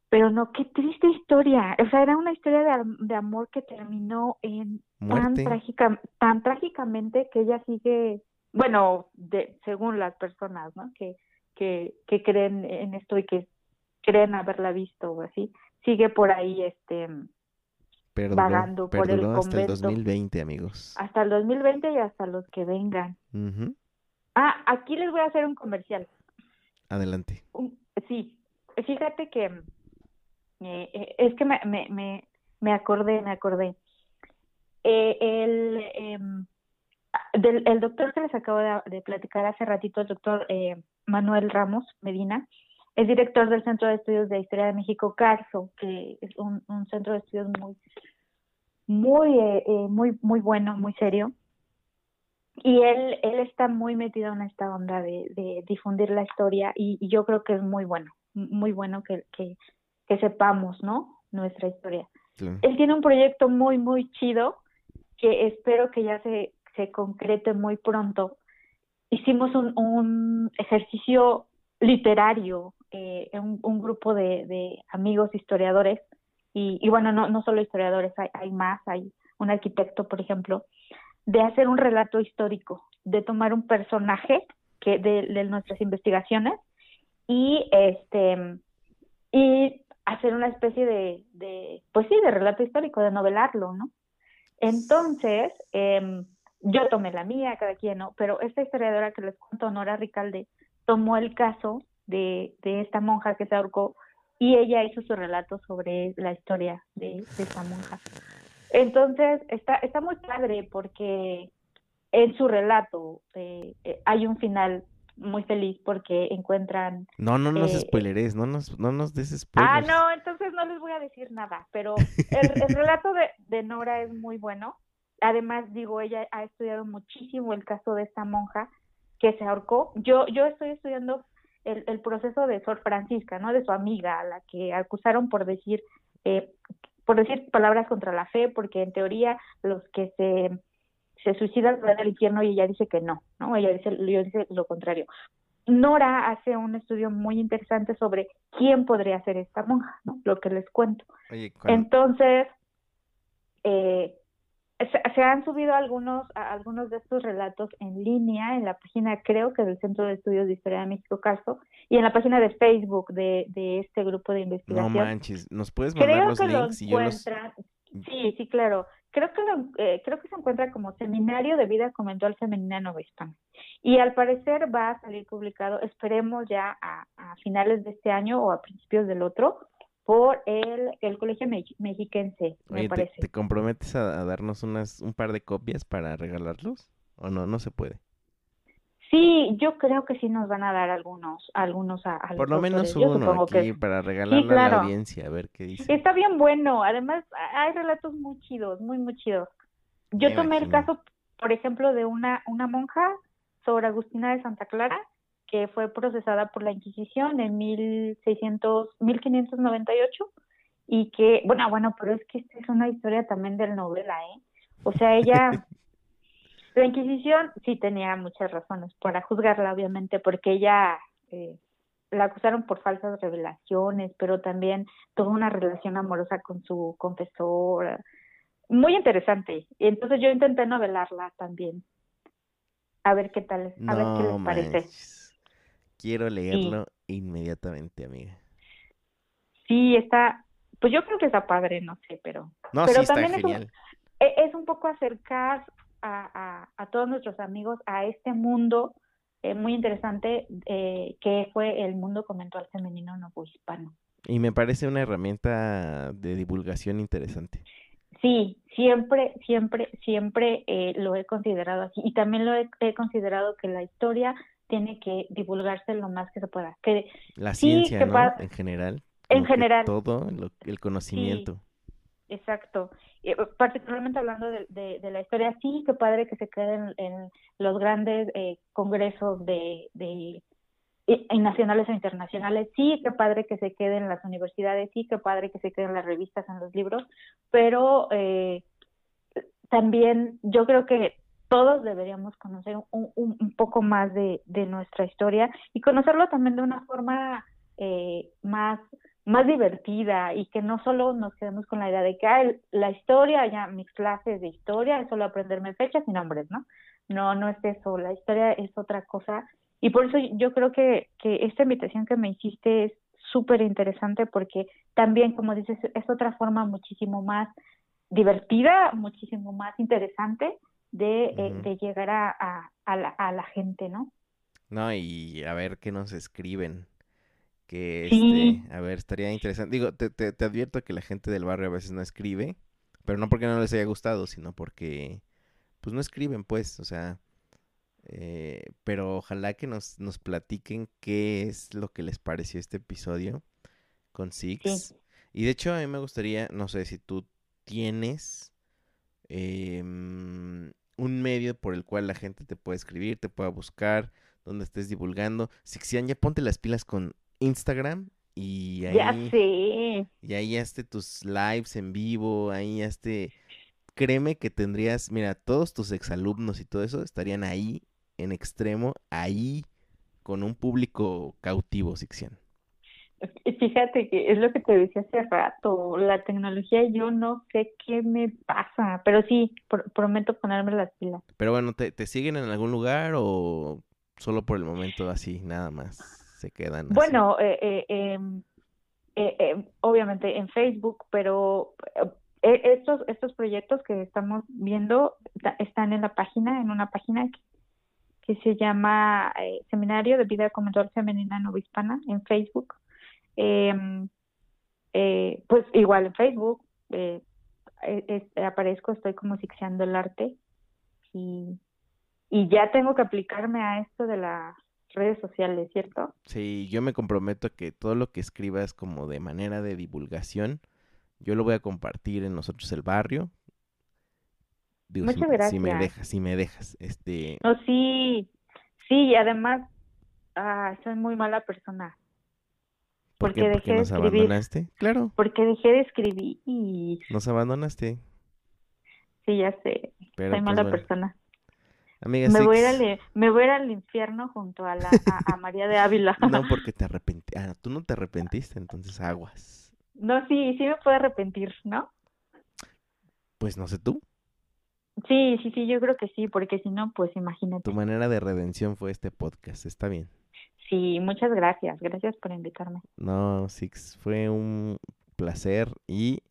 Pero no, qué triste historia. O sea, era una historia de, de amor que terminó en tan, trágica, tan trágicamente que ella sigue bueno, de, según las personas, ¿no? Que, que, que creen en esto y que creen haberla visto o así, sigue por ahí este vagando por el convento. hasta el 2020, amigos. Hasta el 2020 y hasta los que vengan. Ah, aquí les voy a hacer un comercial. Adelante. sí, fíjate que eh, eh, es que me, me, me, me acordé, me acordé. Eh, el, eh, del, el doctor que les acabo de, platicar hace ratito, el doctor eh, Manuel Ramos Medina, es director del Centro de Estudios de Historia de México, CARSO, que es un, centro de estudios muy, muy, eh, eh, muy, muy bueno, muy serio. Y él, él está muy metido en esta onda de, difundir la historia y, yo creo que es muy bueno, muy bueno que, que, sepamos, ¿no? Nuestra historia. Él tiene un proyecto muy, muy chido que espero que ya se se concrete muy pronto. Hicimos un, ejercicio literario, eh, un, grupo de, de amigos historiadores, y, y, bueno, no, no solo historiadores, hay, hay más, hay un arquitecto, por ejemplo, de hacer un relato histórico, de tomar un personaje que de, nuestras investigaciones y este y hacer una especie de, de, pues sí, de relato histórico, de novelarlo, ¿no? Entonces, eh, yo tomé la mía, cada quien no, pero esta historiadora que les cuento, Nora Ricalde, tomó el caso de, de esta monja que se ahorcó y ella hizo su relato sobre la historia de, esta monja. Entonces, está, está muy padre porque en su relato eh, eh, hay un final muy feliz porque encuentran... No, no nos eh, spoileres, no nos, no nos des spoilers. Ah, no, entonces no les voy a decir nada, pero el, el relato de, de Nora es muy bueno. Además, digo, ella ha estudiado muchísimo el caso de esta monja que se ahorcó. Yo, yo estoy estudiando el, el proceso de Sor Francisca, ¿no? De su amiga, a la que acusaron por decir, eh, por decir palabras contra la fe, porque en teoría los que se, se suicidan van al infierno y ella dice que no, ¿no? Ella dice, ella dice lo contrario. Nora hace un estudio muy interesante sobre quién podría ser esta monja, ¿no? Lo que les cuento. Oye, Entonces, eh, se, se han subido algunos, algunos de estos relatos en línea en la página, creo que del Centro de Estudios de Historia de México Caso, y en la página de Facebook de, de este grupo de no investigación. manches, ¿nos puedes mandar creo los que lo links y yo los... Sí, sí, claro. Creo que lo, eh, creo que se encuentra como Seminario de Vida Conventual Femenina Nueva Hispana. Y al parecer va a salir publicado, esperemos ya a, a finales de este año o a principios del otro, por el, el Colegio Mex- Mexiquense, me Oye, ¿te, parece. te comprometes a, a darnos unas, un par de copias para regalarlos? ¿O no? No se puede. Sí, yo creo que sí nos van a dar algunos, algunos a, a Por lo menos uno que aquí para regalarle a claro. la audiencia, a ver qué dice. Está bien bueno, además hay relatos muy chidos, muy, muy chidos. Yo Me tomé el caso, por ejemplo, de una, una monja, Sor Agustina de Santa Clara, que fue procesada por la Inquisición en 1600, 1598 y que, bueno, bueno, pero es que esta es una historia también del novela, ¿eh? O sea, ella, la Inquisición sí tenía muchas razones para juzgarla, obviamente, porque ella eh, la acusaron por falsas revelaciones, pero también tuvo una relación amorosa con su confesor. Muy interesante. Y entonces yo intenté novelarla también. A ver qué tal, a ver qué les parece. Quiero leerlo inmediatamente, amiga. Sí, está, pues yo creo que está padre, no sé, pero No, Pero sí está también es un- e- es un poco acercar a, a, a todos nuestros amigos a este mundo eh, muy interesante eh, que fue el mundo conventual femenino novohispano. Y me parece una herramienta de divulgación interesante. Sí, siempre, siempre, siempre eh, lo he considerado así. Y también lo he, he considerado que la historia tiene que divulgarse lo más que se pueda. Que La Sí, ciencia, que ¿no? En general. En general. Todo lo- el conocimiento. Exacto. Eh, particularmente hablando de, de, de la historia, sí, qué padre que se queden en los grandes eh, congresos de, de y nacionales e internacionales, sí, qué padre que se queden en las universidades, sí, qué padre que se queden en las revistas, en los libros, pero eh, también yo creo que todos deberíamos conocer un, poco más de, nuestra historia y conocerlo también de una forma eh, más más divertida y que no solo nos quedemos con la idea de que "Ay, la historia, ya mis clases de historia es solo aprenderme fechas y nombres, ¿no? No, no es eso, la historia es otra cosa y por eso yo creo que, que esta invitación que me hiciste es súper interesante porque también, como dices, es otra forma muchísimo más divertida, muchísimo más interesante de, eh, de llegar a, a, a la, a la gente, ¿no? No, y a ver qué nos escriben. Que Sí. este, a ver, estaría interesante. Digo, te, te, te advierto que la gente del barrio a veces no escribe, pero no porque no les haya gustado, sino porque, pues no escriben, pues, o sea, eh, pero ojalá que nos, nos platiquen qué es lo que les pareció este episodio con Six. Y de hecho, a mí me gustaría, no sé si tú tienes em, un medio por el cual la gente te puede escribir, te pueda buscar, donde estés divulgando. Sixian, ya ponte las pilas con Instagram y Ya ahí, sé. y ahí hazte tus lives en vivo, ahí hazte... Créeme que tendrías, mira, todos tus exalumnos y todo eso estarían ahí, en extremo, ahí, con un público cautivo, Sixian. Fíjate que es lo que te decía hace rato, la tecnología yo no sé qué me pasa, pero sí, pr- prometo ponerme las pilas. Pero bueno, ¿te, te siguen en algún lugar o solo por el momento así, nada más se quedan así? Bueno, eh, eh, em, eh, em, obviamente en Facebook, pero eh, estos, estos proyectos que estamos viendo están en la página, en una página que, que se llama eh, Seminario de Vida Conventual Femenina Novohispana en Facebook. Em, eh, pues igual en Facebook eh, eh, es- aparezco, estoy como Sixiando el Arte y, y ya tengo que aplicarme a esto de la redes sociales, ¿cierto? Sí, yo me comprometo a que todo lo que escribas como de manera de divulgación, yo lo voy a compartir en nosotros el barrio. Digo, si, Muchas si me gracias. dejas, si me dejas, este, No, sí, sí, y además, ah, soy muy mala persona, ¿por porque qué? dejé Porque de nos escribir. abandonaste. Claro, porque dejé de escribir y nos abandonaste. sí, ya sé, Pero soy pues mala bueno. persona. Amiga Me voy, a ir Six, al, me voy a ir al infierno junto a, la, a, a María de Ávila. no porque te arrepentiste. Ah, tú no te arrepentiste, entonces aguas. No, sí, sí me puedo arrepentir, ¿no? Pues no sé tú. Sí, sí, sí, yo creo que sí, porque si no, pues imagínate. Tu manera de redención fue este podcast, está bien. Sí, muchas gracias, gracias por invitarme. No, Six, fue un placer y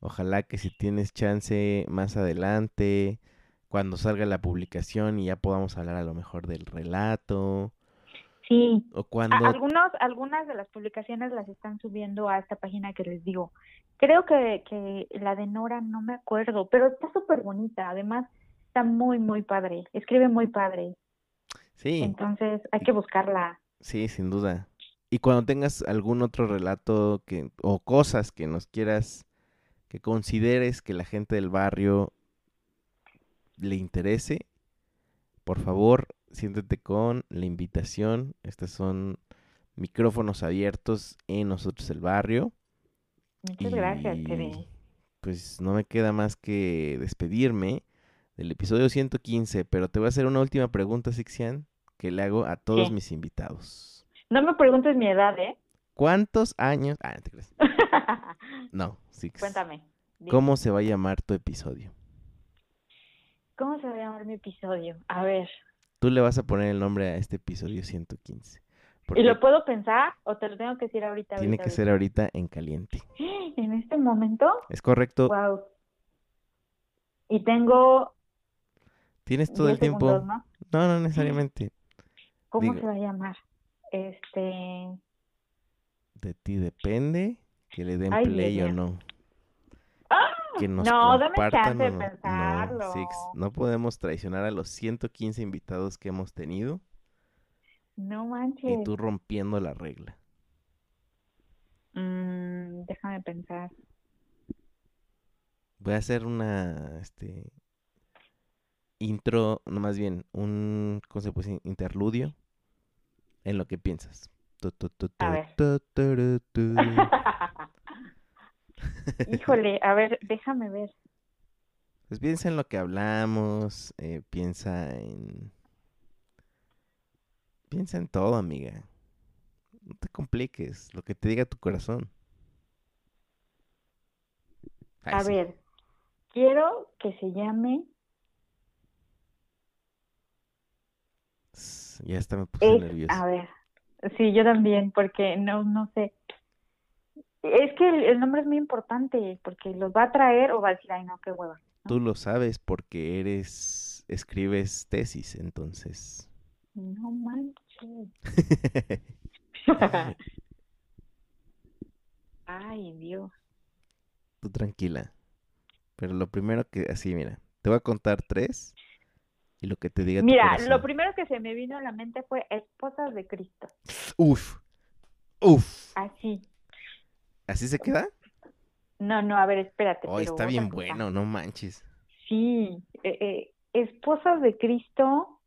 ojalá que si tienes chance más adelante, cuando salga la publicación y ya podamos hablar a lo mejor del relato Sí, o cuando algunos, algunas de las publicaciones las están subiendo a esta página que les digo. Creo que, que la de Nora no me acuerdo, pero está súper bonita. Además, está muy, muy padre. Escribe muy padre. Sí, Entonces, hay que buscarla. Sí, sin duda. Y cuando tengas algún otro relato que o cosas que nos quieras que consideres que la gente del barrio le interese, por favor, siéntete con la invitación. Estos son micrófonos abiertos en nosotros el barrio. Muchas gracias, Tere. Pues no me queda más que despedirme del episodio 115, pero te voy a hacer una última pregunta, Sixian, que le hago a todos Sí. mis invitados. No me preguntes mi edad, ¿eh? ¿Cuántos años? Ah, no te creas. No, Six. Cuéntame. dime. ¿Cómo se va a llamar tu episodio? ¿Cómo se va a llamar mi episodio? A ver. Tú le vas a poner el nombre a este episodio 115. ¿Y lo puedo pensar o te lo tengo que decir ahorita? tiene ahorita, que ser ahorita en caliente. ¿En este momento? ¿Es correcto? Wow. Y tengo ¿Tienes todo el 10 tiempo? segundos, ¿no? No, no necesariamente. ¿Cómo se va a llamar? Este, De ti depende que le den Ay, Dios play o no. ¡Ah! Que nos No, dame compartan chance de o no. No, pensarlo. Six, no podemos traicionar a los 115 invitados que hemos tenido no y manches. tú rompiendo la regla. Mm, déjame pensar. Voy a hacer una, este, intro, no más bien, un, ¿cómo se puede decir? Interludio en lo que piensas. Tu, tu, tu, A ver. Híjole, a ver, déjame ver. Pues piensa en lo que hablamos, eh, piensa en... Piensa en todo, amiga. No te compliques, lo que te diga tu corazón. Ay, A sí. ver, quiero que se llame Ya hasta me puse Es, nervioso. a ver, sí, yo también, porque no, no sé. Es que el, el nombre es muy importante, porque los va a traer o va a decir, ay, no, qué hueva. Tú lo sabes porque eres... escribes tesis, entonces... No manches. Ay, Dios. Tú tranquila. Pero lo primero que... Así, mira. Te voy a contar tres. Y lo que te diga Mira, lo primero que se me vino a la mente fue Esposas de Cristo. Uf. Uf. Así. ¿Así se queda? No, no, a ver, espérate. Oh, pero está bien bueno, no manches. Sí, eh, eh, Esposas de Cristo.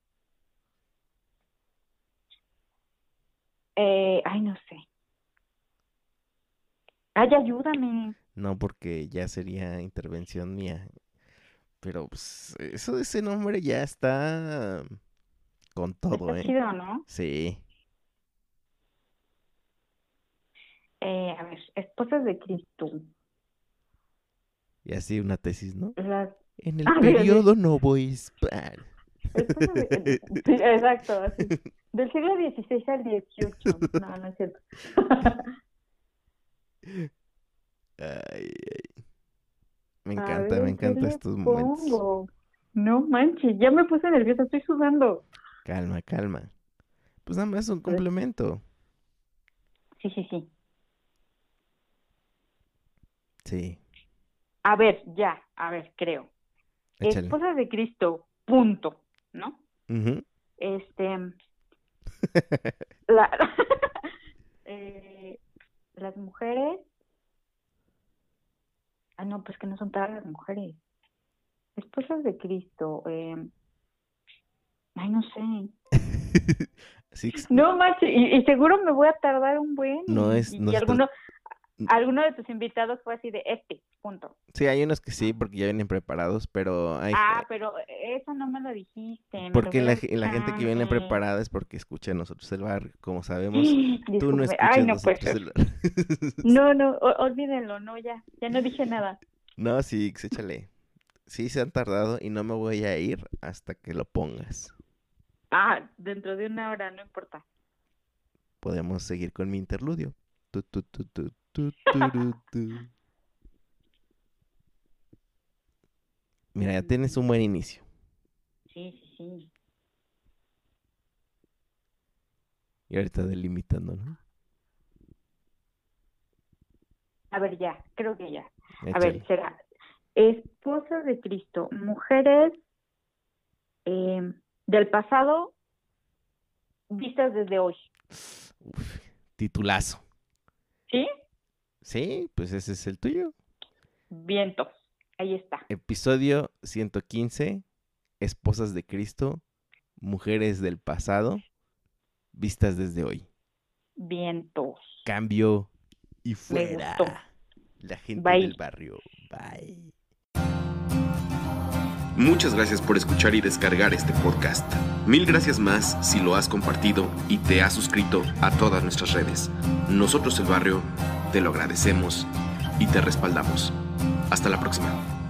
Eh, ay, no sé. Ay, ayúdame. No, porque ya sería intervención mía. Pero pues, eso de ese nombre ya está con todo, Está ¿eh? chido, ¿no? Sí. Eh, a ver, Esposas de Cristo. Y así una tesis, ¿no? Las En el Ah, periodo novohispano. esposas de- sí, exacto, así. Del siglo XVI al XVIII. No, no es cierto. Ay, ay. Me encanta, ver, me ¿qué encantan estos momentos. pongo? No manches, ya me puse nerviosa, estoy sudando. Calma, calma. Pues nada más un complemento. Sí, sí, sí. Sí, A ver, ya, a ver, creo. échale. Esposas de Cristo, punto, ¿no? Este, La- eh, las mujeres. Ah, no, pues que no son todas las mujeres. Esposas de Cristo. eh, Ay, no sé. Sí, No, macho, y, y seguro me voy a tardar un buen. No y- es- Y, no es alguno, alguno de tus invitados fue así de este, punto. sí, hay unos que sí, porque ya vienen preparados, pero hay... Ah, pero eso no me lo dijiste. me lo porque la, gente que viene preparada es porque escucha a nosotros el barrio. Como sabemos, tú no escuchas Ay, no nosotros puede ser. el barrio. No, no, olvídenlo, no, ya, ya no dije nada. No, sí, échale. Sí, se han tardado y no me voy a ir hasta que lo pongas. Ah, dentro de una hora, no importa. Podemos seguir con mi interludio. Tu, tu, tu, tu, tu, turu, tu. Mira, ya tienes un buen inicio. Sí, sí, sí. Y ahorita delimitando, ¿no? A ver, ya, creo que ya. A ver, será esposas de Cristo, mujeres eh, del pasado vistas desde hoy, Uf, titulazo. ¿sí? Sí, pues ese es el tuyo. Viento, ahí está. Episodio 115, Esposas de Cristo, Mujeres del pasado, vistas desde hoy. Vientos. Cambio y fuera. gustó. La gente Bye. del barrio. Bye. Muchas gracias por escuchar y descargar este podcast. Mil gracias más si lo has compartido y te has suscrito a todas nuestras redes. Nosotros el barrio te lo agradecemos y te respaldamos. Hasta la próxima.